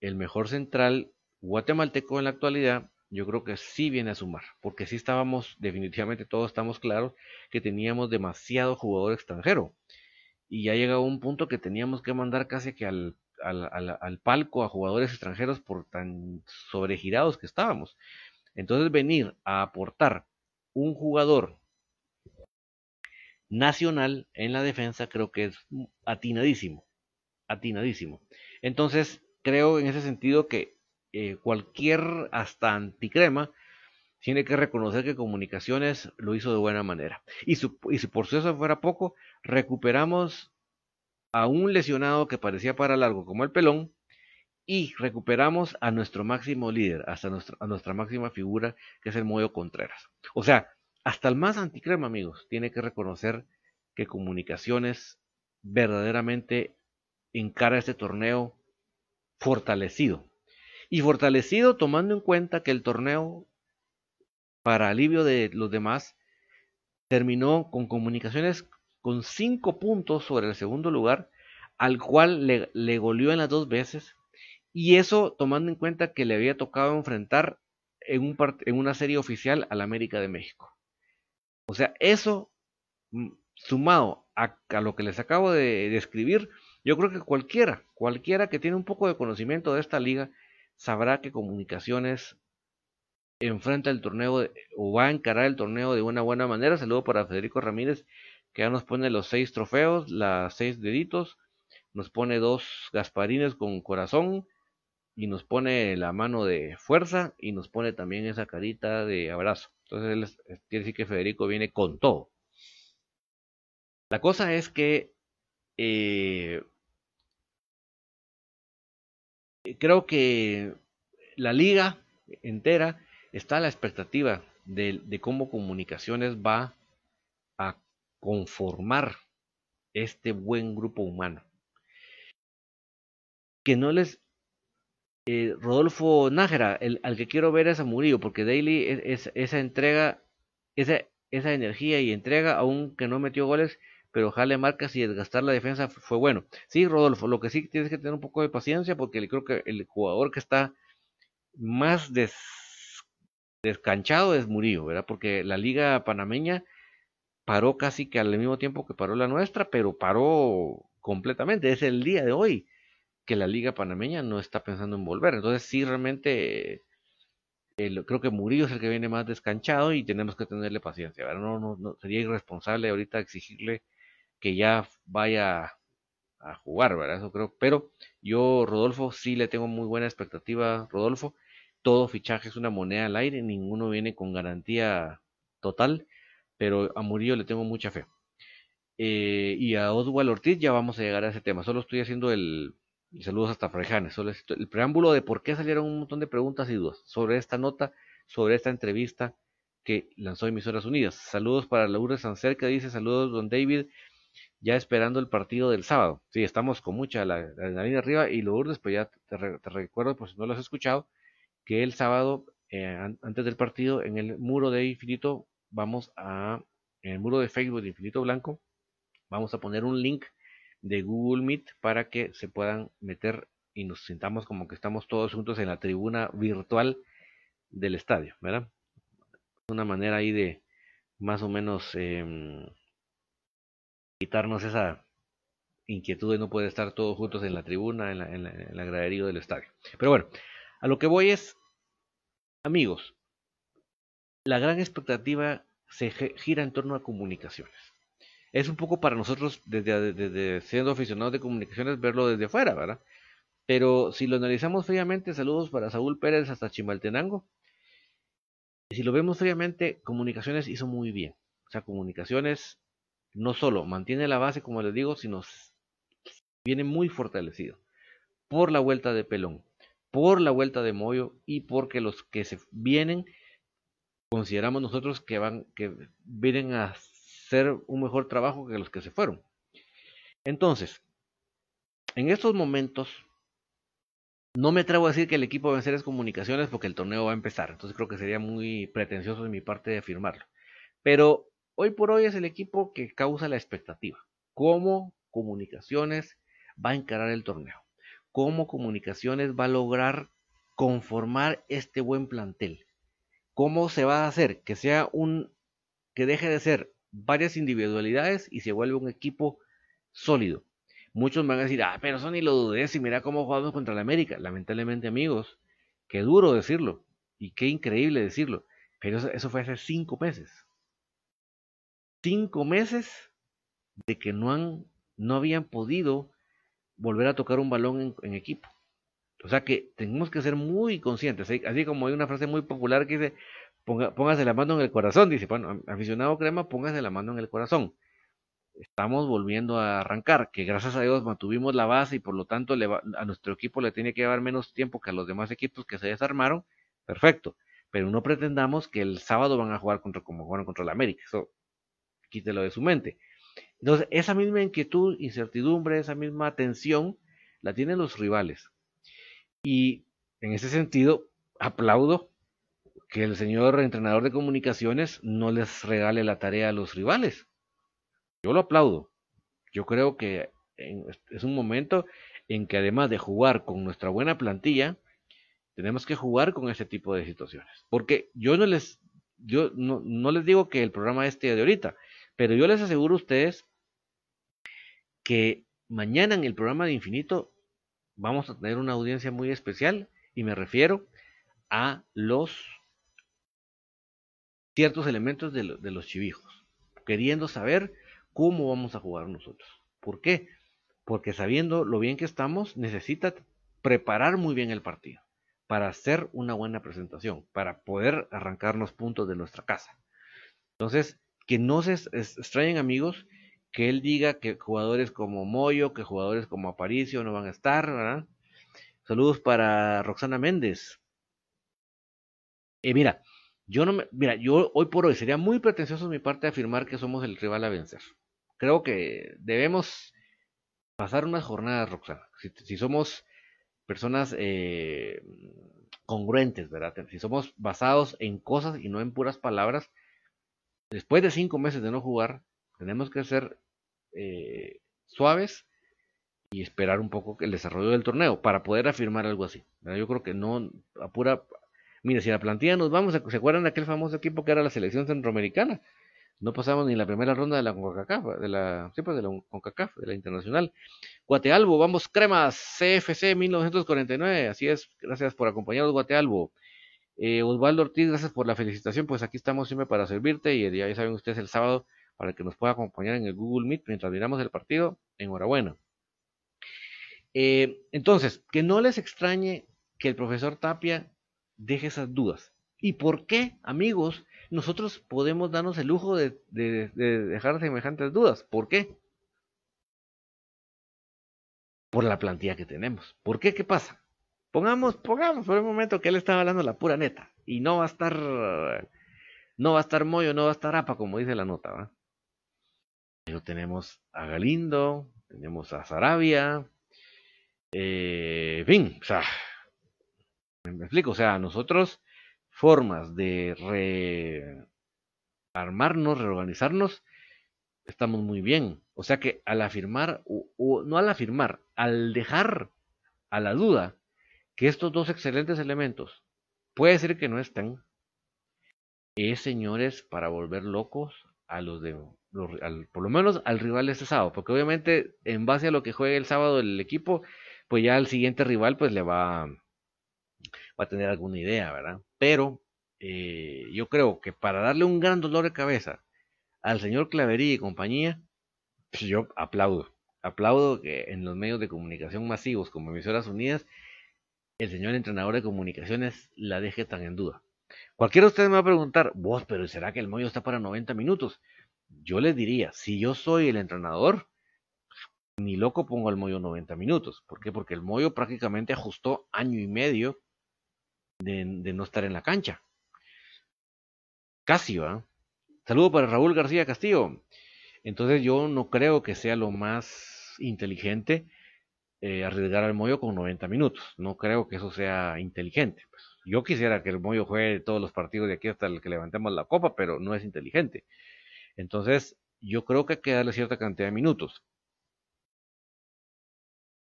S3: el mejor central guatemalteco en la actualidad, yo creo que sí viene a sumar, porque sí estábamos, definitivamente todos estamos claros que teníamos demasiado jugador extranjero. Y ya llegado un punto que teníamos que mandar casi que al, al, al palco a jugadores extranjeros por tan sobregirados que estábamos. Entonces venir a aportar un jugador nacional en la defensa creo que es atinadísimo, atinadísimo. Entonces creo en ese sentido que eh, cualquier hasta anticrema tiene que reconocer que Comunicaciones lo hizo de buena manera. Y, si por eso fuera poco, recuperamos a un lesionado que parecía para largo como el pelón, y recuperamos a nuestro máximo líder, hasta nuestra, a nuestra máxima figura, que es el Moyo Contreras. O sea, hasta el más anticrema, amigos, tiene que reconocer que Comunicaciones verdaderamente encara este torneo fortalecido. Y fortalecido tomando en cuenta que el torneo, para alivio de los demás, terminó con Comunicaciones con cinco puntos sobre el segundo lugar, al cual le, le goleó en las dos veces y eso tomando en cuenta que le había tocado enfrentar en, un en una serie oficial al América de México. O sea, eso mm, sumado a, lo que les acabo de describir, yo creo que cualquiera, cualquiera que tiene un poco de conocimiento de esta liga, sabrá que Comunicaciones enfrenta el torneo o va a encarar el torneo de una buena manera. Saludo para Federico Ramírez, que ya nos pone los seis trofeos, las seis deditos, nos pone dos Gasparines con corazón, y nos pone la mano de fuerza y nos pone también esa carita de abrazo. Entonces él quiere decir que Federico viene con todo. La cosa es que eh, creo que la liga entera está a la expectativa de, cómo comunicaciones va conformar este buen grupo humano. Que no les... Eh, Rodolfo Nájera, el, al que quiero ver es a Murillo, porque Daily es, esa entrega, esa, esa energía y entrega, aunque no metió goles, pero jale marcas y desgastar la defensa fue bueno. Sí, Rodolfo, lo que sí tienes que tener un poco de paciencia, porque creo que el jugador que está más descanchado es Murillo, ¿verdad? Porque la liga panameña paró casi que al mismo tiempo que paró la nuestra, pero paró completamente. Es el día de hoy que la liga panameña no está pensando en volver. Entonces sí, realmente creo que Murillo es el que viene más descanchado y tenemos que tenerle paciencia. ¿verdad? No, no, no, sería irresponsable ahorita exigirle que ya vaya a jugar, ¿verdad? Eso creo. Pero yo, Rodolfo, sí le tengo muy buena expectativa, Rodolfo. Todo fichaje es una moneda al aire, ninguno viene con garantía total pero a Murillo le tengo mucha fe. Eh, y a Oswald Ortiz ya vamos a llegar a ese tema. Solo estoy haciendo el, saludos hasta Frejanes, solo el preámbulo de por qué salieron un montón de preguntas y dudas sobre esta nota, sobre esta entrevista que lanzó Emisoras Unidas. Saludos para Lourdes Sancer que dice saludos don David, ya esperando el partido del sábado. Sí, estamos con mucha la, línea arriba y Lourdes, pues ya te, recuerdo, pues si no lo has escuchado, que el sábado, eh, antes del partido, en el muro de infinito vamos a, en el muro de Facebook de Infinito Blanco, vamos a poner un link de Google Meet para que se puedan meter y nos sintamos como que estamos todos juntos en la tribuna virtual del estadio, ¿verdad? Una manera ahí de más o menos em, quitarnos esa inquietud de no poder estar todos juntos en la tribuna, en la, en, la gradería del estadio. Pero bueno, a lo que voy es, amigos, la gran expectativa se gira en torno a comunicaciones. Es un poco para nosotros, desde, siendo aficionados de comunicaciones, verlo desde fuera, ¿verdad? Pero si lo analizamos fríamente, saludos para Saúl Pérez hasta Chimaltenango. Si lo vemos fríamente, comunicaciones hizo muy bien. O sea, comunicaciones no solo mantiene la base, como les digo, sino viene muy fortalecido por la vuelta de Pelón, por la vuelta de Moyo y porque los que se vienen consideramos nosotros que van, que vienen a hacer un mejor trabajo que los que se fueron. Entonces, en estos momentos, no me atrevo a decir que el equipo va a vencer es comunicaciones porque el torneo va a empezar. Entonces creo que sería muy pretencioso de mi parte afirmarlo. Pero hoy por hoy es el equipo que causa la expectativa. ¿Cómo comunicaciones va a encarar el torneo? ¿Cómo comunicaciones va a lograr conformar este buen plantel? ¿Cómo se va a hacer que sea un que deje de ser varias individualidades y se vuelva un equipo sólido? Muchos van a decir, ah, pero eso ni lo dudé si mira cómo jugamos contra la América. Lamentablemente, amigos, qué duro decirlo y qué increíble decirlo, pero eso, fue hace cinco meses. Cinco meses de que no han, no habían podido volver a tocar un balón en equipo. O sea que tenemos que ser muy conscientes, así como hay una frase muy popular que dice, póngase la mano en el corazón, dice, bueno, aficionado crema, póngase la mano en el corazón. Estamos volviendo a arrancar, que gracias a Dios mantuvimos la base y por lo tanto a nuestro equipo le tiene que llevar menos tiempo que a los demás equipos que se desarmaron, perfecto. Pero no pretendamos que el sábado van a jugar contra como jugaron contra el América, quítelo de su mente. Entonces, esa misma inquietud, incertidumbre, esa misma tensión, la tienen los rivales. Y en ese sentido, aplaudo que el señor entrenador de comunicaciones no les regale la tarea a los rivales. Yo lo aplaudo. Yo creo que es un momento en que además de jugar con nuestra buena plantilla, tenemos que jugar con ese tipo de situaciones. Porque yo no les, yo no, no les digo que el programa esté de ahorita, pero yo les aseguro a ustedes que mañana en el programa de Infinito vamos a tener una audiencia muy especial y me refiero a los ciertos elementos de, los chivijos, queriendo saber cómo vamos a jugar nosotros. ¿Por qué? Porque sabiendo lo bien que estamos, necesita preparar muy bien el partido para hacer una buena presentación, para poder arrancarnos puntos de nuestra casa. Entonces, que no se extrañen amigos que él diga que jugadores como Moyo, que jugadores como Aparicio no van a estar, ¿verdad? Saludos para Roxana Méndez. Y mira, Yo no me, mira, yo hoy por hoy sería muy pretencioso de mi parte afirmar que somos el rival a vencer. Creo que debemos pasar unas jornadas, Roxana. Si, somos personas eh, congruentes, ¿verdad? Si somos basados en cosas y no en puras palabras, después de cinco meses de no jugar, tenemos que ser eh, suaves y esperar un poco el desarrollo del torneo para poder afirmar algo así. Yo creo que no, a pura... Mira, si la plantilla nos vamos, ¿se acuerdan de aquel famoso equipo que era la selección centroamericana? No pasamos ni la primera ronda de la CONCACAF, de la, siempre pues, de la CONCACAF, de la internacional. Guatealbo, vamos cremas, CFC 1949, así es, gracias por acompañarnos Guatealbo. Eh, Osvaldo Ortiz, gracias por la felicitación, pues aquí estamos siempre para servirte y ya saben ustedes el sábado para que nos pueda acompañar en el Google Meet mientras miramos el partido, enhorabuena. Eh, entonces, que no les extrañe que el profesor Tapia deje esas dudas. ¿Y por qué, amigos, nosotros podemos darnos el lujo de, dejar semejantes dudas? ¿Por qué? Por la plantilla que tenemos. ¿Por qué? ¿Qué pasa? Pongamos, pongamos por un momento que él estaba hablando la pura neta. Y no va a estar, no va a estar Moyo, no va a estar APA, como dice la nota, ¿va? Pero tenemos a Galindo, tenemos a Sarabia, eh, en fin, o sea, me explico, o sea, nosotros formas de rearmarnos, reorganizarnos, estamos muy bien. O sea que al afirmar, o, no al afirmar, al dejar a la duda que estos dos excelentes elementos puede ser que no estén, es señores para volver locos a los de por lo menos al rival este sábado, porque obviamente en base a lo que juegue el sábado el equipo, pues ya al siguiente rival pues le va, va a tener alguna idea, ¿verdad? Pero eh, yo creo que para darle un gran dolor de cabeza al señor Clavería y compañía, pues yo aplaudo. Aplaudo que en los medios de comunicación masivos como Emisoras Unidas, el señor entrenador de comunicaciones la deje tan en duda. Cualquiera de ustedes me va a preguntar, vos, pero ¿será que el Moyo está para 90 minutos? Yo les diría, si yo soy el entrenador, ni loco pongo al Moyo 90 minutos. ¿Por qué? Porque el Moyo prácticamente ajustó año y medio de, no estar en la cancha. Casi, ¿va? Saludo para Raúl García Castillo. Entonces yo no creo que sea lo más inteligente eh, arriesgar al Moyo con 90 minutos. No creo que eso sea inteligente. Pues, yo quisiera que el Moyo juegue todos los partidos de aquí hasta el que levantemos la copa, pero no es inteligente. Entonces, yo creo que hay que darle cierta cantidad de minutos.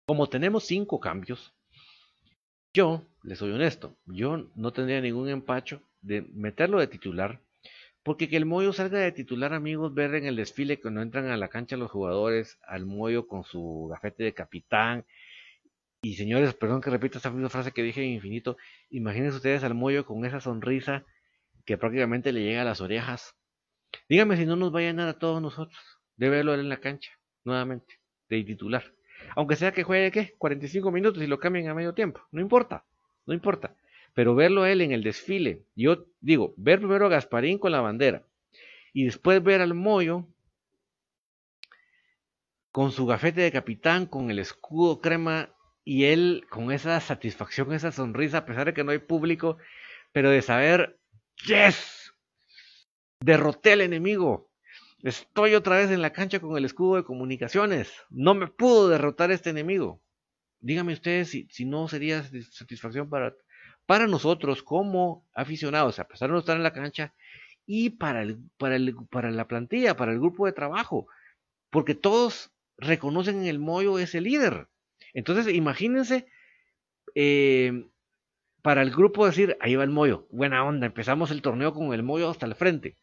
S3: Como tenemos cinco cambios, yo, les soy honesto, yo no tendría ningún empacho de meterlo de titular, porque que el Moyo salga de titular, amigos, ver en el desfile cuando entran a la cancha los jugadores, al Moyo con su gafete de capitán, y señores, perdón que repita esta misma frase que dije en infinito, imagínense ustedes al Moyo con esa sonrisa que prácticamente le llega a las orejas, Dígame si no nos va a llenar a todos nosotros de verlo en la cancha, nuevamente, de titular. Aunque sea que juegue, ¿qué? 45 minutos y lo cambien a medio tiempo. No importa, no importa. Pero verlo él en el desfile, yo digo, ver primero a Gasparín con la bandera y después ver al Moyo con su gafete de capitán, con el escudo crema y él con esa satisfacción, esa sonrisa, a pesar de que no hay público, pero de saber, yes, Derroté al enemigo. Estoy otra vez en la cancha con el escudo de comunicaciones. No me pudo derrotar este enemigo. Dígame ustedes si, no sería satisfacción para, para nosotros como aficionados, a pesar de no estar en la cancha, y para, el, para, para la plantilla, para el grupo de trabajo. Porque todos reconocen en el Moyo ese líder. Entonces, imagínense eh, para el grupo decir, ahí va el Moyo, buena onda, empezamos el torneo con el Moyo hasta el frente.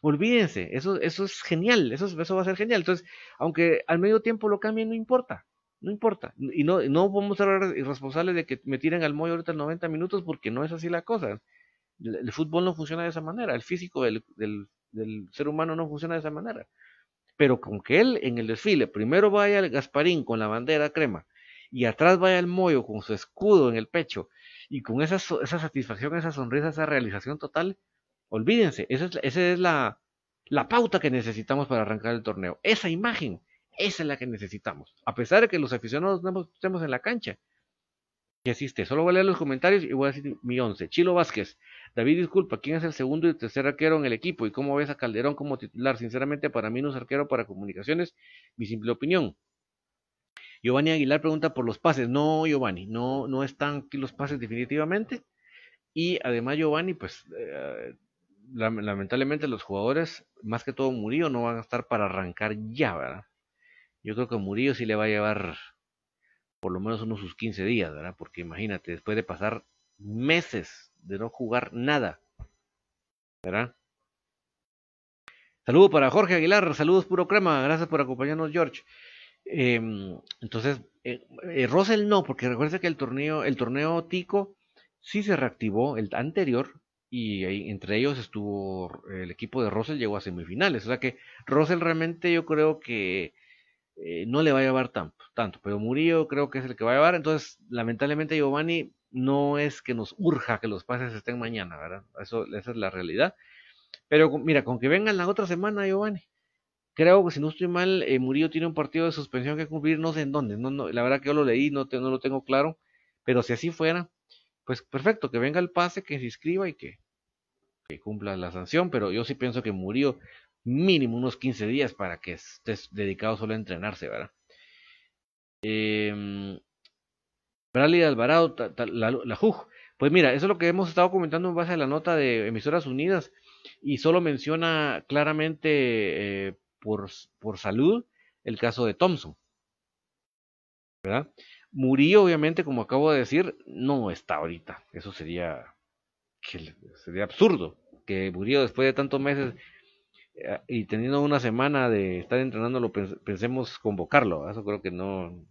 S3: Olvídense, eso, eso es genial, eso, eso va a ser genial. Entonces, aunque al medio tiempo lo cambien, no importa, no importa. Y no, no vamos a ser irresponsables de que me tiren al mollo ahorita en 90 minutos porque no es así la cosa. El, fútbol no funciona de esa manera, el físico del, del, ser humano no funciona de esa manera. Pero con que él en el desfile primero vaya el Gasparín con la bandera crema y atrás vaya el Moyo con su escudo en el pecho y con esa, esa satisfacción, esa sonrisa, esa realización total, Olvídense, esa es, la, la pauta que necesitamos para arrancar el torneo. Esa imagen, esa es la que necesitamos. A pesar de que los aficionados no estemos en la cancha. que asiste. Solo voy a leer los comentarios y voy a decir mi once. Chilo Vázquez. David, disculpa, ¿quién es el segundo y tercer arquero en el equipo? ¿Y cómo ves a Calderón como titular? Sinceramente, para mí no es arquero para comunicaciones. Mi simple opinión. Giovanni Aguilar pregunta por los pases. No, Giovanni, no, no están aquí los pases definitivamente. Y además, Giovanni, pues eh, lamentablemente los jugadores, más que todo Murillo, no van a estar para arrancar ya, ¿verdad? Yo creo que Murillo sí le va a llevar por lo menos unos sus 15 días, ¿verdad? Porque imagínate, después de pasar meses de no jugar nada, ¿verdad? Saludo para Jorge Aguilar, saludos puro crema, gracias por acompañarnos George. Em, entonces, eh, eh, Russell no, porque recuerda que el torneo, el torneo Tico sí se reactivó, el anterior, y entre ellos estuvo el equipo de Russell llegó a semifinales. O sea que Russell realmente yo creo que eh, no le va a llevar tanto, pero Murillo creo que es el que va a llevar. Entonces, lamentablemente Giovanni no es que nos urja que los pases estén mañana, ¿verdad? Eso, esa es la realidad. Pero mira, con que vengan la otra semana, Giovanni. Creo que si no estoy mal, eh, Murillo tiene un partido de suspensión que cumplir, no sé en dónde. No, la verdad que yo lo leí, no, no lo tengo claro. Pero si así fuera, pues perfecto, que venga el pase, que se inscriba y que, que cumpla la sanción. Pero yo sí pienso que Murillo mínimo unos 15 días para que estés dedicado solo a entrenarse, ¿verdad? Eh, Bradley Alvarado, la, la. Pues mira, eso es lo que hemos estado comentando en base a la nota de Emisoras Unidas y solo menciona claramente eh, por, por salud el caso de Thompson. ¿Verdad? Murillo, obviamente, como acabo de decir, no está ahorita. Eso sería, sería absurdo que Murillo después de tantos meses y teniendo una semana de estar entrenándolo, pensemos convocarlo. Eso creo que no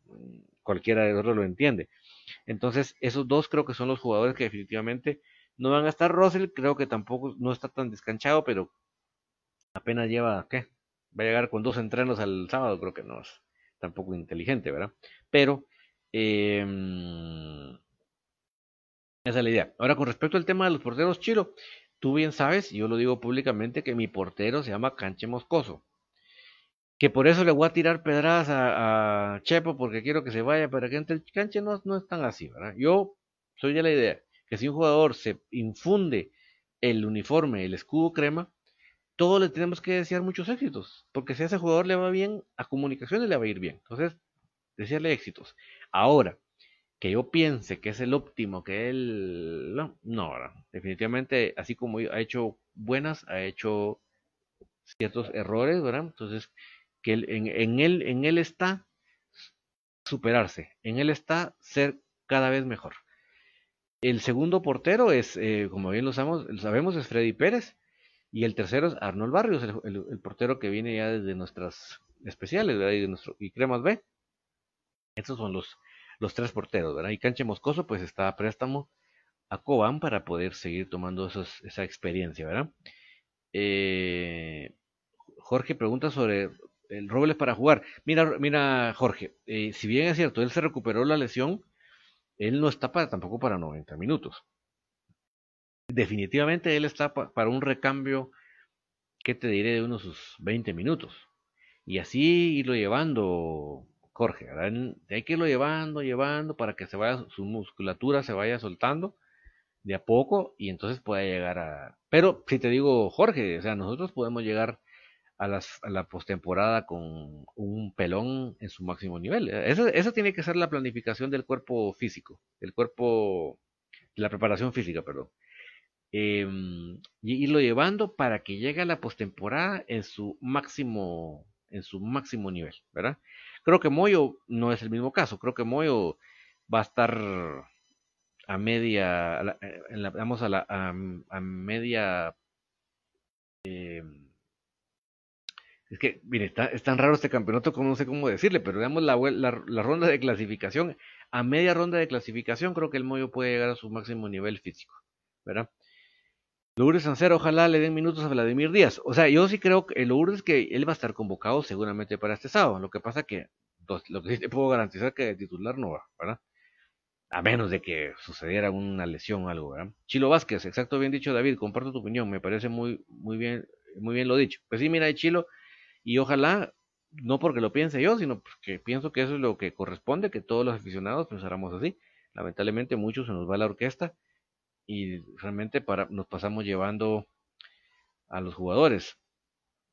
S3: cualquiera de nosotros lo entiende. Entonces, esos dos creo que son los jugadores que definitivamente no van a estar. Russell creo que tampoco no está tan descanchado, pero apenas lleva, ¿qué? Va a llegar con dos entrenos al sábado, creo que no es tampoco inteligente, ¿verdad? Pero, em, esa es la idea. Ahora, con respecto al tema de los porteros, Chilo, Tú bien sabes, y yo lo digo públicamente, que mi portero se llama Canche Moscoso. Que por eso le voy a tirar pedradas a, Chepo porque quiero que se vaya para que entre el canche. No, no es tan así, ¿verdad? Yo soy de la idea que si un jugador se infunde el uniforme, el escudo crema, todos le tenemos que desear muchos éxitos. Porque si a ese jugador le va bien, a comunicaciones le va a ir bien. Entonces, desearle éxitos. Ahora, que yo piense que es el óptimo, que él... No, definitivamente, así como ha hecho buenas, ha hecho ciertos errores, ¿verdad? Entonces, que en, él, en él está superarse, en él está ser cada vez mejor. El segundo portero es, eh, como bien lo sabemos, sabemos, es Freddy Pérez. Y el tercero es Arnold Barrios, el, portero que viene ya desde nuestras especiales, ¿verdad? Y, de nuestro, y Cremas B. Estos son los, los tres porteros, ¿verdad? Y Canche Moscoso pues está a préstamo a Cobán para poder seguir tomando esa experiencia, ¿verdad? Eh, Jorge pregunta sobre el Robles para jugar. Mira, mira Jorge, eh, si bien es cierto, él se recuperó la lesión, él no está para, tampoco para 90 minutos. Definitivamente él está para un recambio, ¿qué te diré? De unos 20 minutos. Y así irlo llevando Jorge, hay que irlo llevando, llevando para que se vaya, su musculatura se vaya soltando de a poco y entonces pueda llegar a... Pero si te digo, Jorge, o sea, nosotros podemos llegar a, las, a la postemporada con un pelón en su máximo nivel. Esa, tiene que ser la planificación del cuerpo físico, del cuerpo, la preparación física, perdón. Em, y irlo llevando para que llegue a la postemporada en su máximo, en su máximo nivel, ¿verdad? Creo que Moyo no es el mismo caso. Creo que Moyo va a estar a media, eh, vamos a la a, media. Eh, es que, mire, está, es tan raro este campeonato como no sé cómo decirle, pero digamos la, la, la, ronda de clasificación, a media ronda de clasificación creo que el Moyo puede llegar a su máximo nivel físico, ¿verdad? Lourdes Sancero, ojalá le den minutos a Vladimir Díaz. O sea, yo sí creo que Lourdes que él va a estar convocado seguramente para este sábado. Lo que pasa que pues, lo que sí te puedo garantizar que de titular no va, ¿verdad? A menos de que sucediera una lesión o algo, ¿verdad? Chilo Vázquez, exacto, bien dicho David, comparto tu opinión, me parece muy, muy bien, muy bien lo dicho. Pues sí, mira, Chilo, y ojalá, no porque lo piense yo, sino porque pienso que eso es lo que corresponde, que todos los aficionados pensáramos así. lamentablemente mucho se nos va la orquesta y realmente para, nos pasamos llevando a los jugadores.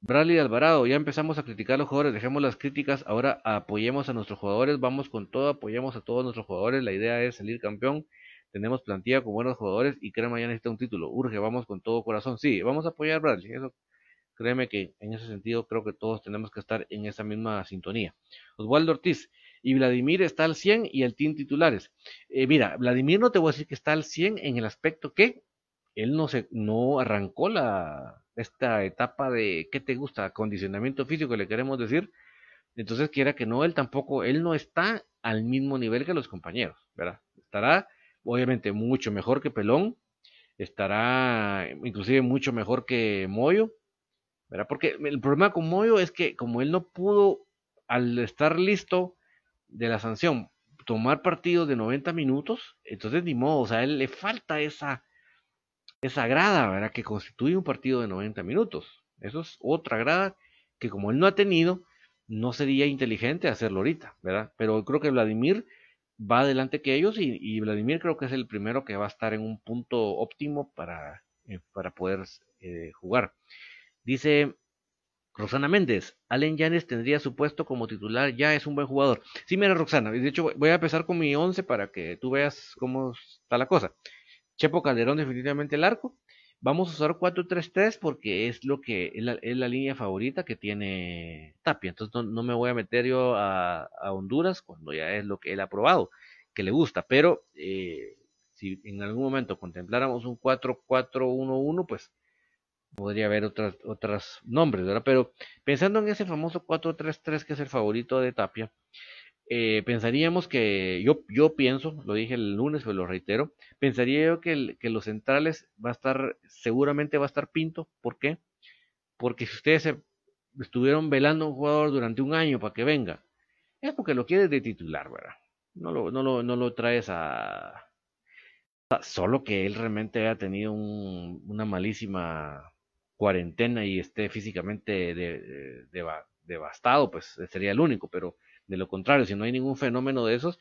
S3: Bradley Alvarado, ya empezamos a criticar a los jugadores, dejemos las críticas, ahora apoyemos a nuestros jugadores, vamos con todo, apoyemos a todos nuestros jugadores, la idea es salir campeón, tenemos plantilla con buenos jugadores y Crema ya necesita un título, urge, vamos con todo corazón, sí, vamos a apoyar a Bradley, eso créeme que en ese sentido creo que todos tenemos que estar en esa misma sintonía. Oswaldo Ortiz, y Vladimir está al 100 y el team titulares. Eh, mira, Vladimir no te voy a decir que está al 100 en el aspecto que él no se no arrancó la esta etapa de qué te gusta, acondicionamiento físico le queremos decir. Entonces quiera que no él tampoco él no está al mismo nivel que los compañeros, ¿verdad? Estará obviamente mucho mejor que Pelón, estará inclusive mucho mejor que Moyo, ¿verdad? Porque el problema con Moyo es que como él no pudo al estar listo de la sanción tomar partidos de 90 minutos, entonces ni modo, o sea, a él le falta esa esa grada, ¿verdad? Que constituye un partido de 90 minutos. Eso es otra grada que como él no ha tenido, no sería inteligente hacerlo ahorita, ¿verdad? Pero creo que Vladimir va adelante que ellos y, Vladimir creo que es el primero que va a estar en un punto óptimo para, eh, para poder eh, jugar. Dice Roxana Méndez, Allen Yanes tendría su puesto como titular, ya es un buen jugador. Sí, mira Roxana, de hecho voy a empezar con mi 11 para que tú veas cómo está la cosa. Chepo Calderón definitivamente el arco. Vamos a usar 4-3-3 porque es lo que es la, línea favorita que tiene Tapia. Entonces no, me voy a meter yo a, Honduras cuando ya es lo que él ha probado, que le gusta. Pero eh, si en algún momento contempláramos un 4-4-1-1, pues podría haber otras, otros nombres, ¿verdad? Pero pensando en ese famoso 4-3-3 que es el favorito de Tapia, eh, pensaríamos que, yo, yo pienso, lo dije el lunes, pero lo reitero, pensaría yo que, que los centrales va a estar, seguramente va a estar Pinto. ¿Por qué? Porque si ustedes estuvieron velando a un jugador durante un año para que venga, es porque lo quieres de titular, ¿verdad? No lo, no lo, no lo traes a... Solo que él realmente haya tenido una malísima cuarentena y esté físicamente devastado, pues sería el único, pero de lo contrario, si no hay ningún fenómeno de esos,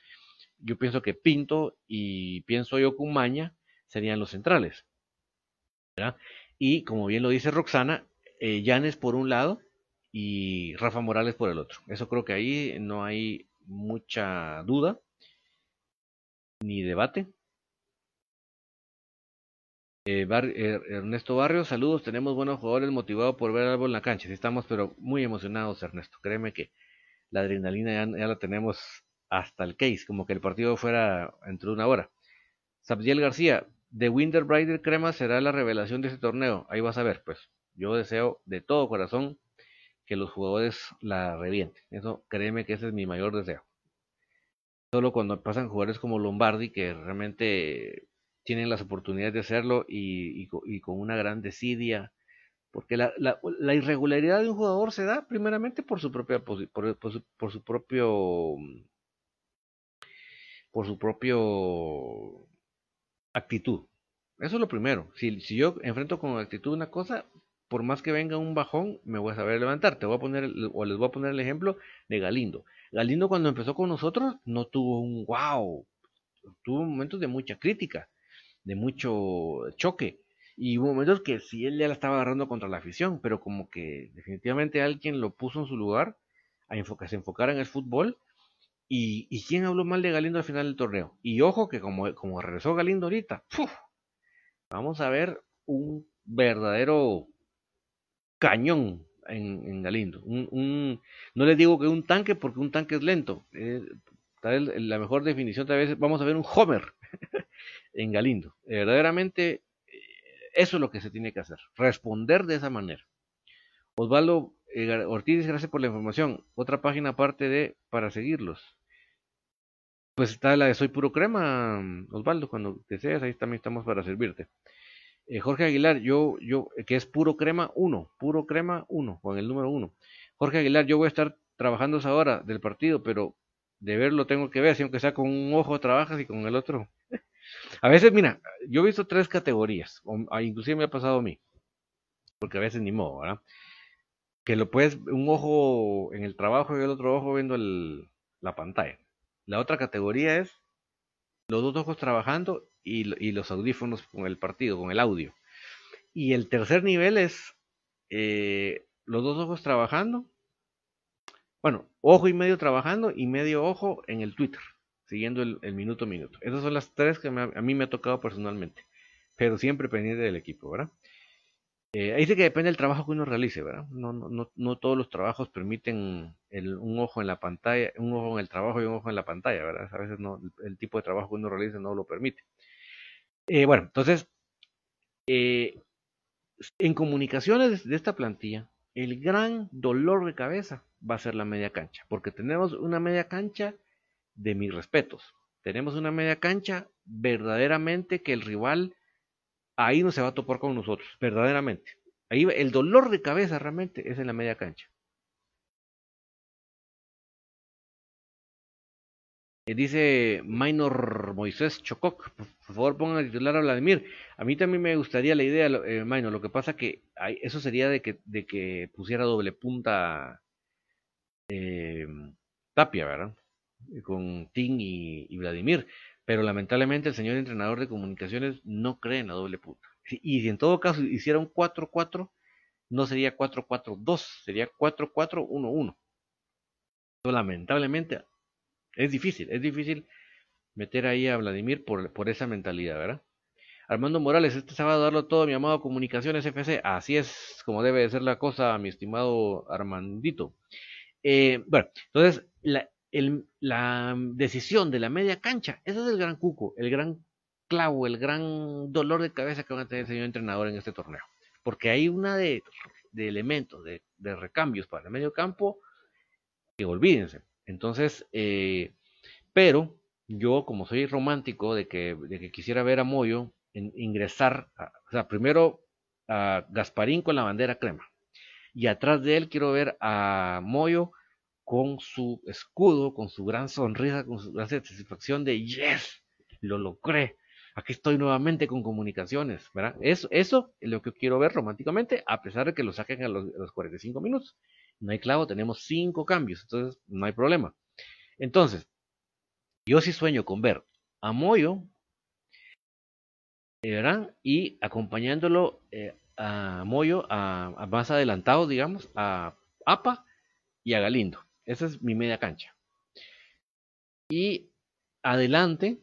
S3: yo pienso que Pinto y pienso yo que Maña serían los centrales. Y como bien lo dice Roxana, eh, Llanes por un lado y Rafa Morales por el otro. Eso creo que ahí no hay mucha duda ni debate. Eh, er, Ernesto Barrio, saludos, tenemos buenos jugadores motivados por ver algo en la cancha. Sí estamos, pero muy emocionados, Ernesto. Créeme que la adrenalina ya, la tenemos hasta el case, como que el partido fuera entre una hora. Sabdiel García, The Winter Brider Crema será la revelación de este torneo. Ahí vas a ver, pues yo deseo de todo corazón que los jugadores la revienten. Eso, créeme que ese es mi mayor deseo. Solo cuando pasan jugadores como Lombardi, que realmente tienen las oportunidades de hacerlo y, y con una gran desidia, porque la, la, la, irregularidad de un jugador se da primeramente por su propia por, su, por su propio por su propio actitud. Eso es lo primero. Si, si yo enfrento con actitud una cosa, por más que venga un bajón, me voy a saber levantar. Te voy a poner, o les voy a poner el ejemplo de Galindo. Galindo cuando empezó con nosotros no tuvo un wow, tuvo momentos de mucha crítica, de mucho choque y hubo momentos que sí él ya la estaba agarrando contra la afición, pero como que definitivamente alguien lo puso en su lugar a enfocar, se enfocara en el fútbol. Y, y quién habló mal de Galindo al final del torneo. Y ojo que como, como regresó Galindo ahorita, vamos a ver un verdadero cañón en, Galindo. Un, no les digo que un tanque porque un tanque es lento. Eh, la mejor definición tal vez vamos a ver un Homer en Galindo. verdaderamente eso es lo que se tiene que hacer, responder de esa manera. Osvaldo eh, Ortiz, gracias por la información. Otra página aparte de para seguirlos. Pues está la de Soy Puro Crema, Osvaldo, cuando deseas, ahí también estamos para servirte. Eh, Jorge Aguilar, yo, yo, que es Puro Crema 1, Puro Crema 1, con el número 1. Jorge Aguilar, yo voy a estar trabajando esa hora del partido, pero de verlo tengo que ver, si aunque sea con un ojo trabajas y con el otro a veces, mira, yo he visto tres categorías, o, ah, inclusive me ha pasado a mí, porque a veces ni modo, ¿verdad? Que lo puedes, un ojo en el trabajo y el otro ojo viendo la pantalla. La otra categoría es los dos ojos trabajando y, y, los audífonos con el partido, con el audio. Y el tercer nivel es eh, los dos ojos trabajando, bueno, ojo y medio trabajando y medio ojo en el Twitter, siguiendo el, minuto a minuto. Esas son las tres que a mí me ha tocado personalmente, pero siempre pendiente del equipo, ¿verdad? Eh, ahí sí que depende del trabajo que uno realice, ¿verdad? No, no, no todos los trabajos permiten un ojo en la pantalla, un ojo en el trabajo y un ojo en la pantalla, ¿verdad? A veces no, el, tipo de trabajo que uno realice no lo permite. Eh, bueno, entonces, eh, en comunicaciones de esta plantilla, el gran dolor de cabeza va a ser la media cancha, porque tenemos una media cancha de mis respetos. Tenemos una media cancha verdaderamente que el rival ahí no se va a topar con nosotros, verdaderamente. Ahí el dolor de cabeza realmente es en la media cancha. Eh, dice Minor Moisés Chococ, por favor pongan a titular a Vladimir. A mí también me gustaría la idea, eh, Minor, lo que pasa que eso sería de que, de que pusiera doble punta eh, Tapia, ¿verdad? Con Tim y, Vladimir. Pero lamentablemente el señor entrenador de comunicaciones no cree en la doble punta. Y si en todo caso hiciera un 4-4, no sería 4-4-2, sería 4-4-1-1. Lamentablemente es difícil, es difícil meter ahí a Vladimir por, por esa mentalidad, ¿verdad? Armando Morales, este sábado darlo todo, mi amado Comunicaciones FC. Así es como debe de ser la cosa, mi estimado Armandito. Eh, bueno, entonces, la, la decisión de la media cancha, ese es el gran cuco, el gran clavo, el gran dolor de cabeza que va a tener el señor entrenador en este torneo. Porque hay una de, de elementos, de, recambios para el medio campo, que olvídense. Entonces, eh, pero yo como soy romántico de que, de que quisiera ver a Moyo en, ingresar, o sea, primero a Gasparín con la bandera crema. Y atrás de él quiero ver a Moyo con su escudo, con su gran sonrisa, con su gran satisfacción de yes, lo logré. Aquí estoy nuevamente con comunicaciones. Eso, eso es lo que quiero ver románticamente, a pesar de que lo saquen a los, a los 45 minutos no hay clavo, tenemos cinco cambios, entonces no hay problema. Entonces, yo sí sueño con ver a Moyo. Y acompañándolo eh, a Moyo, a, más adelantado, digamos, a APA y a Galindo. Esa es mi media cancha. Y adelante,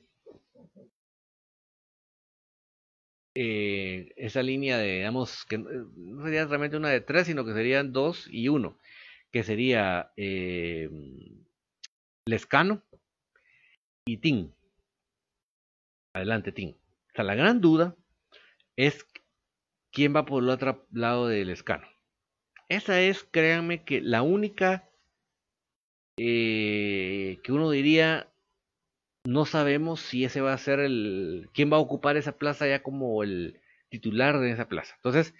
S3: eh, esa línea de, digamos, que no sería realmente una de tres, sino que serían dos y uno que sería eh, Lescano y Tim. Adelante, Tim. O sea, la gran duda es quién va por el otro lado del Lescano. Esa es, créanme, que la única eh, que uno diría, no sabemos si ese va a ser el, quién va a ocupar esa plaza ya como el titular de esa plaza. Entonces,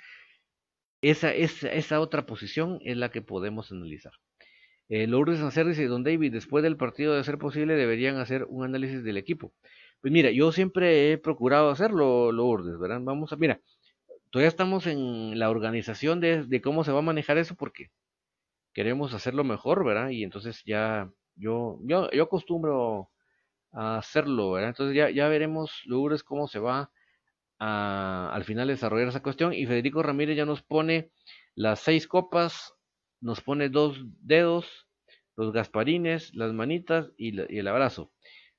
S3: esa, esa, esa otra posición es la que podemos analizar. Eh, Lourdes Sancer dice, Don David, después del partido de ser posible deberían hacer un análisis del equipo. Pues mira, yo siempre he procurado hacerlo, Lourdes, ¿verdad? Vamos a, mira, todavía estamos en la organización de, de cómo se va a manejar eso porque queremos hacerlo mejor, ¿verdad? Y entonces ya, yo, yo, yo acostumbro a hacerlo, ¿verdad? Entonces ya, ya veremos, Lourdes, cómo se va al final desarrollar esa cuestión. Y Federico Ramírez ya nos pone las seis copas, nos pone dos dedos, los gasparines, las manitas y, el abrazo.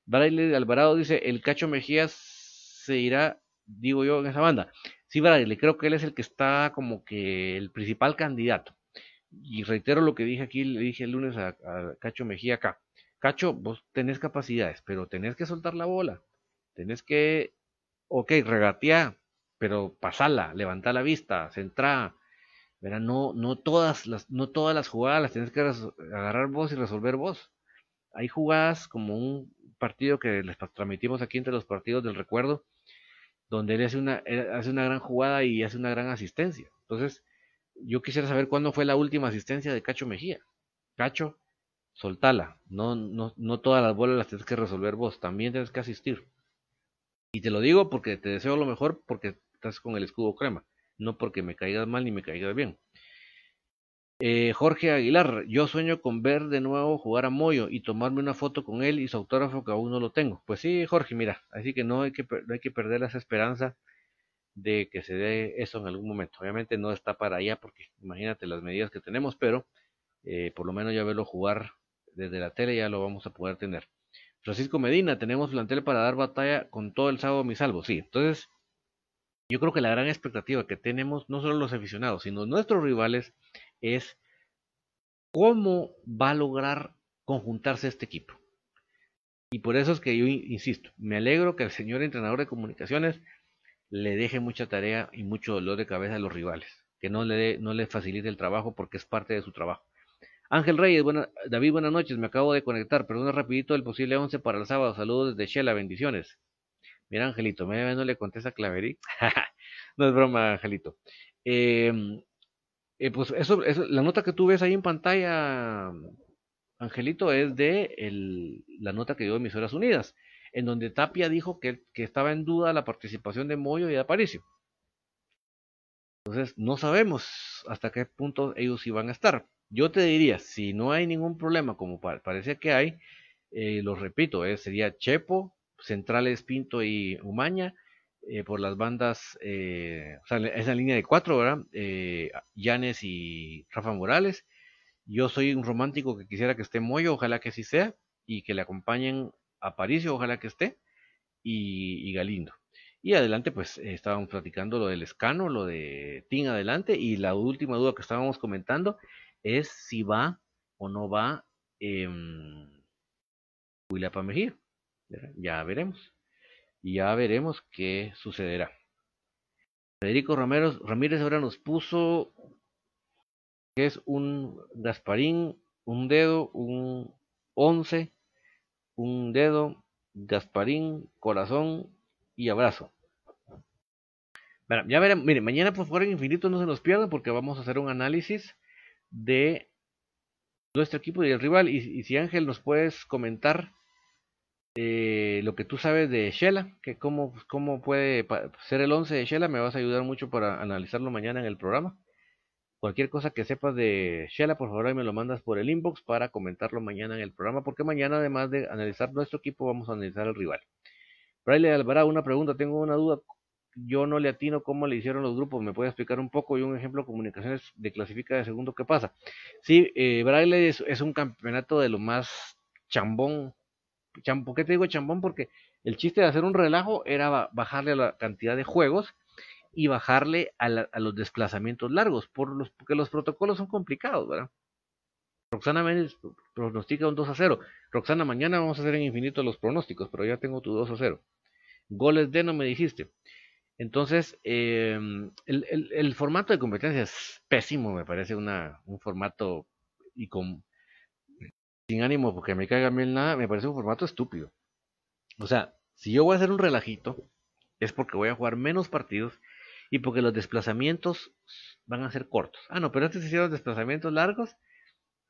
S3: Braille Alvarado dice, el Cacho Mejías se irá, digo yo, en esa banda. Sí, Braille, creo que él es el que está como que el principal candidato. Y reitero lo que dije aquí, le dije el lunes a, Cacho Mejía acá. Cacho, vos tenés capacidades, pero tenés que soltar la bola. Tenés que ok, regatea, pero pasala, levanta la vista, centra, ¿verdad? No, no, todas las, no todas las jugadas las tienes que agarrar vos y resolver vos. Hay jugadas como un partido que les transmitimos aquí entre los partidos del recuerdo, donde él hace una, hace una gran jugada y hace una gran asistencia. Entonces, yo quisiera saber cuándo fue la última asistencia de Cacho Mejía. Cacho, soltala. No, no, no todas las bolas las tienes que resolver vos, también tienes que asistir. Y te lo digo porque te deseo lo mejor porque estás con el escudo crema, no porque me caigas mal ni me caigas bien. Eh, Jorge Aguilar, yo sueño con ver de nuevo jugar a Moyo y tomarme una foto con él y su autógrafo que aún no lo tengo. Pues sí, Jorge, mira, así que no hay que, no hay que perder esa esperanza de que se dé eso en algún momento. Obviamente no está para allá porque imagínate las medidas que tenemos, pero eh, por lo menos ya verlo jugar desde la tele ya lo vamos a poder tener. Francisco Medina, tenemos plantel para dar batalla con todo el sábado mi salvo. Sí, entonces yo creo que la gran expectativa que tenemos, no solo los aficionados, sino nuestros rivales, es cómo va a lograr conjuntarse este equipo. Y por eso es que yo insisto, me alegro que el señor entrenador de comunicaciones le deje mucha tarea y mucho dolor de cabeza a los rivales, que no le, no le facilite el trabajo porque es parte de su trabajo. Ángel Reyes, buena, David, buenas noches, me acabo de conectar, perdona rapidito el posible 11 para el sábado, saludos desde Shela, bendiciones. Mira, Angelito, me no le contesta Claverí. no es broma, Angelito. Em, eh, pues eso, eso, la nota que tú ves ahí en pantalla, Angelito, es de el, la nota que dio Emisoras Unidas en donde Tapia dijo que, estaba en duda la participación de Moyo y de Aparicio. Entonces, no sabemos hasta qué punto ellos iban a estar. Yo te diría, si no hay ningún problema, como parece que hay, eh, lo repito, eh, sería Chepo, Centrales Pinto y Umaña, eh, por las bandas, o sea, esa línea de cuatro, ¿verdad? Llanes y Rafa Morales. Yo soy un romántico que quisiera que esté Moyo, ojalá que así sea, y que le acompañen Aparicio, ojalá que esté, y, Galindo. Y adelante, pues estábamos platicando lo del escano, lo de Tin adelante, y la última duda que estábamos comentando es si va o no va eh, William Mejía. Ya veremos. Ya veremos qué sucederá. Federico Ramírez ahora nos puso que es un Gasparín, un dedo, un 11 un dedo, Gasparín, corazón y abrazo. ya veremos, mire, mañana por favor en Infinito no se nos pierda porque vamos a hacer un análisis de nuestro equipo y el rival. Y, si Ángel nos puedes comentar eh, lo que tú sabes de Shela, que cómo, cómo puede ser el 11 de Shela, me vas a ayudar mucho para analizarlo mañana en el programa. Cualquier cosa que sepas de Shela, por favor, me lo mandas por el inbox para comentarlo mañana en el programa, porque mañana, además de analizar nuestro equipo, vamos a analizar al rival. Braille Alvarado, una pregunta, tengo una duda. Yo no le atino cómo le hicieron los grupos. ¿Me puede explicar un poco y un ejemplo comunicaciones de clasifica de segundo? ¿Qué pasa? Sí, eh, Braille es, un campeonato de lo más chambón. ¿Por qué te digo chambón? Porque el chiste de hacer un relajo era bajarle la cantidad de juegos y bajarle a, los desplazamientos largos, por los, porque los protocolos son complicados, ¿verdad? Roxana Méndez pronostica un 2 a 0. Roxana, mañana vamos a hacer en infinito los pronósticos, pero ya tengo tu 2 a 0. Goles de no me dijiste. Entonces, em, el, formato de competencia es pésimo, me parece una, un formato y sin ánimo porque me caiga bien nada, me parece un formato estúpido. O sea, si yo voy a hacer un relajito, es porque voy a jugar menos partidos y porque los desplazamientos van a ser cortos. Ah, no, pero antes hicieron desplazamientos largos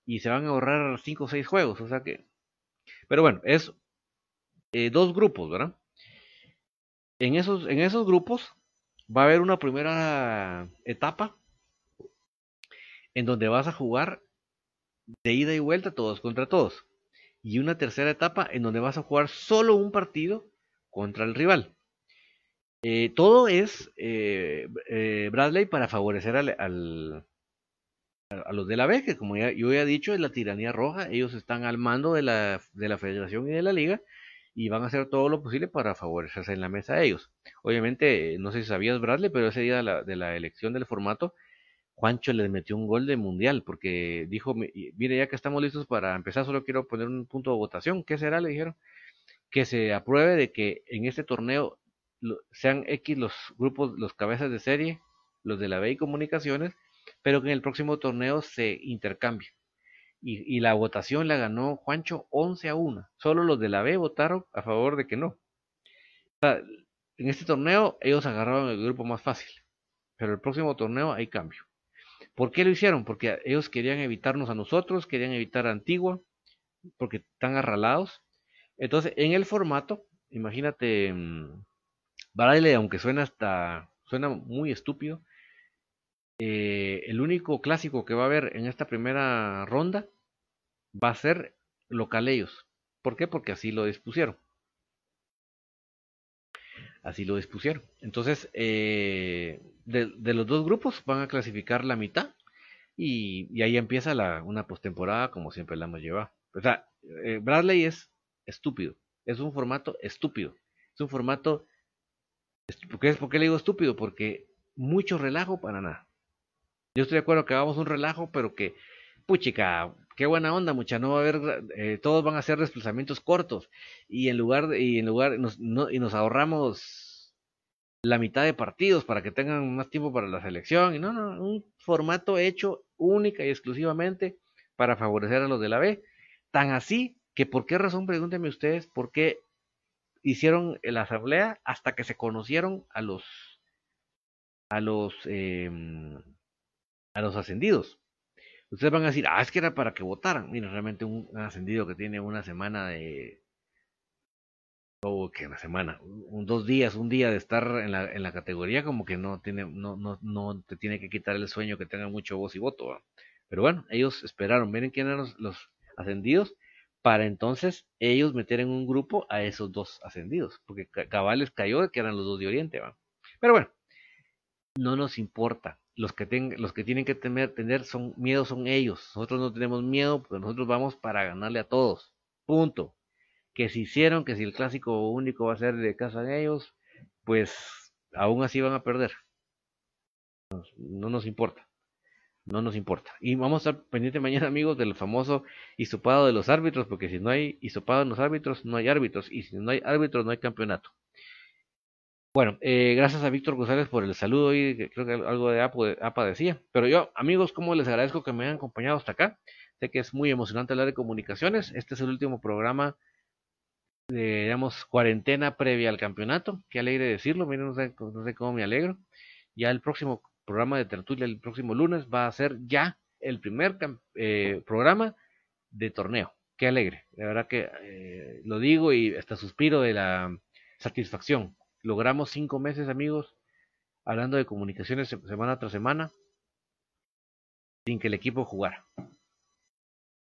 S3: y se van a ahorrar 5 o 6 juegos, o sea que... Pero bueno, es eh, dos grupos, ¿verdad? En esos, en esos grupos va a haber una primera etapa en donde vas a jugar de ida y vuelta todos contra todos. Y una tercera etapa en donde vas a jugar solo un partido contra el rival. Eh, todo es eh, eh, Bradley para favorecer al, a los de la B, que como ya, yo ya he dicho, es la tiranía roja. Ellos están al mando de la, de la federación y de la liga y van a hacer todo lo posible para favorecerse en la mesa a ellos. Obviamente, no sé si sabías Bradley, pero ese día de la, de la elección del formato, Juancho les metió un gol de mundial porque dijo, mire, ya que estamos listos para empezar, solo quiero poner un punto de votación. ¿Qué será? Le dijeron. Que se apruebe de que en este torneo sean X los grupos, los cabezas de serie, los de la B y comunicaciones, pero que en el próximo torneo se intercambie. Y, la votación la ganó Juancho 11 a 1. Solo los de la B votaron a favor de que no. en este torneo ellos agarraron el grupo más fácil, pero el próximo torneo hay cambio. ¿Por qué lo hicieron? Porque ellos querían evitarnos a nosotros, querían evitar a Antigua, porque están arralados. Entonces, en el formato, imagínate, mm, Braille, aunque suena hasta suena muy estúpido, eh, el único clásico que va a haber en esta primera ronda va a ser localellos. ¿Por qué? Porque así lo dispusieron. Así lo dispusieron. Entonces, eh, de, los dos grupos van a clasificar la mitad y, ahí empieza la, una postemporada como siempre la hemos llevado. O sea, eh, Bradley es estúpido. Es un formato estúpido. Es un formato... ¿Por qué, ¿Por le digo estúpido? Porque mucho relajo para nada. Yo estoy de acuerdo que hagamos un relajo, pero que, puchica, qué buena onda, mucha, no va a haber, eh, todos van a hacer desplazamientos cortos y en lugar, de, y en lugar, nos, y nos ahorramos la mitad de partidos para que tengan más tiempo para la selección, y no, no, un formato hecho única y exclusivamente para favorecer a los de la B, tan así que por qué razón, pregúntenme ustedes, por qué hicieron la asamblea hasta que se conocieron a los, a los, eh, a los ascendidos. Ustedes van a decir, ah, es que era para que votaran. Mira, realmente un, ascendido que tiene una semana de. O que una semana, un, dos días, un día de estar en la, en la categoría, como que no tiene, no, no, no te tiene que quitar el sueño que tenga mucho voz y voto. Pero bueno, ellos esperaron, miren quién eran los, ascendidos, para entonces ellos meter en un grupo a esos dos ascendidos, porque cabales cayó que eran los dos de Oriente. ¿va? Pero bueno, no nos importa los que, tienen que tener, miedo son ellos. Nosotros no tenemos miedo, porque nosotros vamos para ganarle a todos. Punto. Que si hicieron, que si el clásico único va a ser de casa de ellos, pues aún así van a perder. No, nos importa. No nos importa. Y vamos a estar pendientes mañana, amigos, del famoso hisopado de los árbitros, porque si no hay hisopado en los árbitros, no hay árbitros. Y si no hay árbitros, no hay campeonato. Bueno, eh, gracias a Víctor González por el saludo y creo que algo de APA, decía. Pero yo, amigos, como les agradezco que me hayan acompañado hasta acá. Sé que es muy emocionante hablar de comunicaciones. Este es el último programa de, digamos, cuarentena previa al campeonato. Qué alegre decirlo, miren, no sé, cómo me alegro. Ya el próximo programa de tertulia, el próximo lunes, va a ser ya el primer eh, programa de torneo. Qué alegre. De verdad que eh, lo digo y hasta suspiro de la satisfacción logramos cinco meses, amigos, hablando de comunicaciones semana tras semana, sin que el equipo jugara.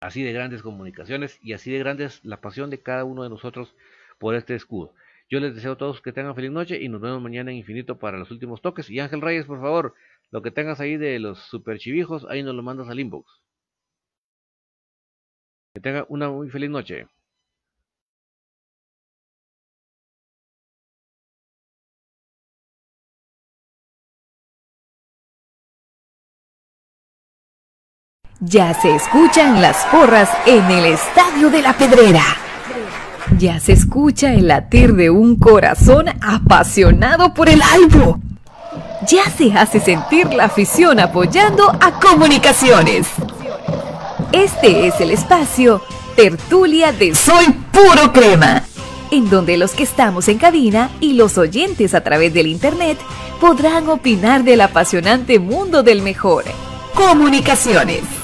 S3: Así de grandes comunicaciones y así de grandes la pasión de cada uno de nosotros por este escudo. Yo les deseo a todos que tengan feliz noche y nos vemos mañana en Infinito para los últimos toques. Y Ángel Reyes, por favor, lo que tengas ahí de los super chivijos, ahí nos lo mandas al inbox. Que tenga una muy feliz noche.
S4: Ya se escuchan las porras en el Estadio de la Pedrera. Ya se escucha el latir de un corazón apasionado por el albo. Ya se hace sentir la afición apoyando a comunicaciones. Este es el espacio Tertulia de Soy Puro Crema, en donde los que estamos en cabina y los oyentes a través del Internet podrán opinar del apasionante mundo del mejor. Comunicaciones.